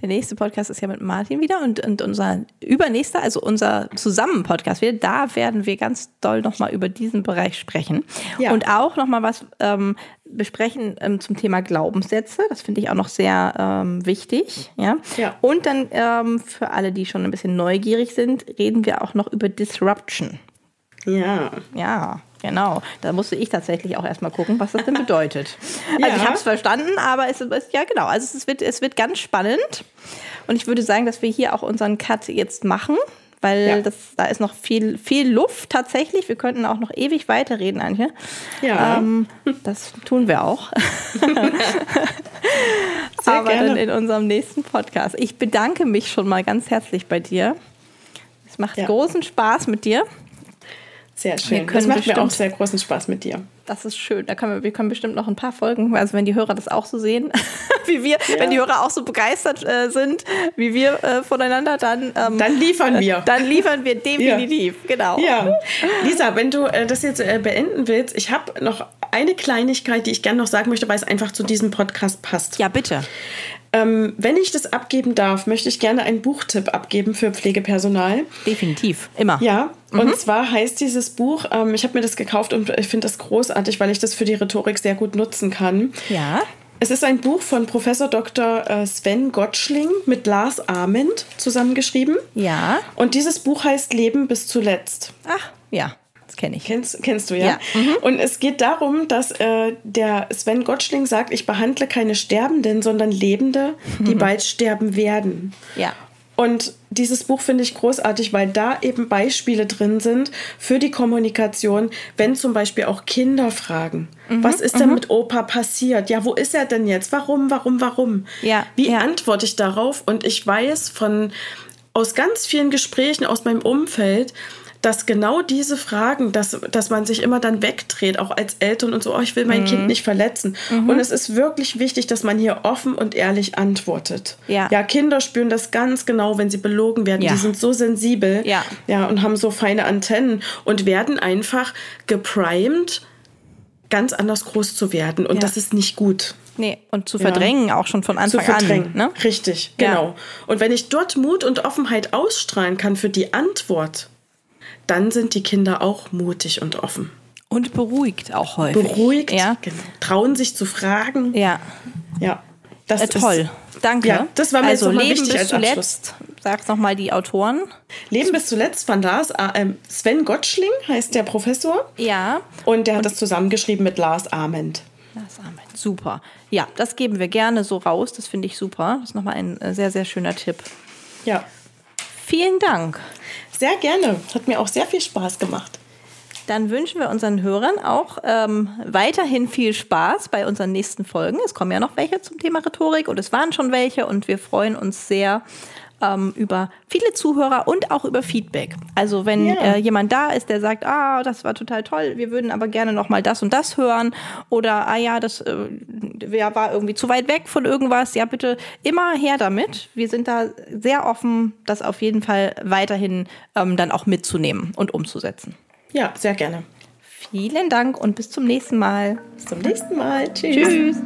der nächste Podcast ist ja mit Martin wieder und, und unser übernächster, also unser Zusammen-Podcast wieder, da werden wir ganz doll nochmal über diesen Bereich sprechen. Ja. Und auch nochmal was ähm, besprechen ähm, zum Thema Glaubenssätze. Das finde ich auch noch sehr ähm, wichtig. Ja? ja. Und dann ähm, für alle, die schon ein bisschen neugierig sind, reden wir auch noch über Disruption. Ja. Ja. Genau, da musste ich tatsächlich auch erstmal gucken, was das denn bedeutet. ja. Also ich habe es verstanden, aber es ist, ja genau, also es wird, es wird ganz spannend. Und ich würde sagen, dass wir hier auch unseren Cut jetzt machen, weil ja. das, da ist noch viel, viel Luft tatsächlich. Wir könnten auch noch ewig weiterreden, Antje. Ja. Ähm, das tun wir auch. aber gerne. dann in unserem nächsten Podcast. Ich bedanke mich schon mal ganz herzlich bei dir. Es macht ja. großen Spaß mit dir. Sehr schön. Das macht mir auch sehr großen Spaß mit dir. Das ist schön. Da können wir, wir können bestimmt noch ein paar Folgen, also wenn die Hörer das auch so sehen, wie wir, ja. wenn die Hörer auch so begeistert äh, sind, wie wir äh, voneinander, dann ähm, dann liefern wir. Äh, dann liefern wir definitiv, ja. genau. Ja, Lisa, wenn du äh, das jetzt äh, beenden willst, ich habe noch eine Kleinigkeit, die ich gerne noch sagen möchte, weil es einfach zu diesem Podcast passt. Ja, bitte. Ähm, wenn ich das abgeben darf, möchte ich gerne einen Buchtipp abgeben für Pflegepersonal. Definitiv, immer. Ja, mhm. und zwar heißt dieses Buch, ähm, ich habe mir das gekauft und ich finde das großartig, weil ich das für die Rhetorik sehr gut nutzen kann. Ja. Es ist ein Buch von Professor Dr. Äh, Sven Gottschling mit Lars Ament zusammengeschrieben. Ja. Und dieses Buch heißt Leben bis zuletzt. Ach, ja. Das kenne ich. Kennst, kennst du, ja? ja. Mhm. Und es geht darum, dass äh, der Sven Gottschling sagt, ich behandle keine Sterbenden, sondern Lebende, die mhm. bald sterben werden. Ja. Und dieses Buch finde ich großartig, weil da eben Beispiele drin sind für die Kommunikation, wenn zum Beispiel auch Kinder fragen, mhm, was ist denn mhm. mit Opa passiert? Ja, wo ist er denn jetzt? Warum, warum, warum? Ja, Wie ja. antworte ich darauf? Und ich weiß von aus ganz vielen Gesprächen aus meinem Umfeld, dass genau diese Fragen, dass, dass man sich immer dann wegdreht, auch als Eltern und so, oh, ich will mein mhm. Kind nicht verletzen. Mhm. Und es ist wirklich wichtig, dass man hier offen und ehrlich antwortet. Ja. ja, Kinder spüren das ganz genau, wenn sie belogen werden. Ja. Die sind so sensibel ja. Ja, und haben so feine Antennen und werden einfach geprimed, ganz anders groß zu werden. Und ja. das ist nicht gut. Nee, und zu verdrängen ja. auch schon von Anfang zu verdrängen. an. Ne? Richtig, genau. Ja. Und wenn ich dort Mut und Offenheit ausstrahlen kann für die Antwort, dann sind die Kinder auch mutig und offen. Und beruhigt auch häufig. Beruhigt, ja. Genau. Trauen sich zu fragen. Ja. Ja. Das äh, toll. Ist, Danke. Ja, das war mir also Leben wichtig bis zuletzt. Sag nochmal die Autoren. Leben bis zuletzt von Lars äh, Sven Gottschling heißt der Professor. Ja. Und der hat das zusammengeschrieben mit Lars Ament. Lars Ament. Super. Ja, das geben wir gerne so raus. Das finde ich super. Das ist nochmal ein äh, sehr, sehr schöner Tipp. Ja. Vielen Dank. Sehr gerne. Hat mir auch sehr viel Spaß gemacht. Dann wünschen wir unseren Hörern auch ähm, weiterhin viel Spaß bei unseren nächsten Folgen. Es kommen ja noch welche zum Thema Rhetorik und es waren schon welche und wir freuen uns sehr ähm, über viele Zuhörer und auch über Feedback. Also wenn ja. äh, jemand da ist, der sagt, ah, das war total toll, wir würden aber gerne noch mal das und das hören oder ah ja, das äh, war irgendwie zu weit weg von irgendwas, ja bitte immer her damit. Wir sind da sehr offen, das auf jeden Fall weiterhin ähm, dann auch mitzunehmen und umzusetzen. Ja, sehr gerne. Vielen Dank und bis zum nächsten Mal. Bis zum nächsten Mal. Tschüss. Tschüss.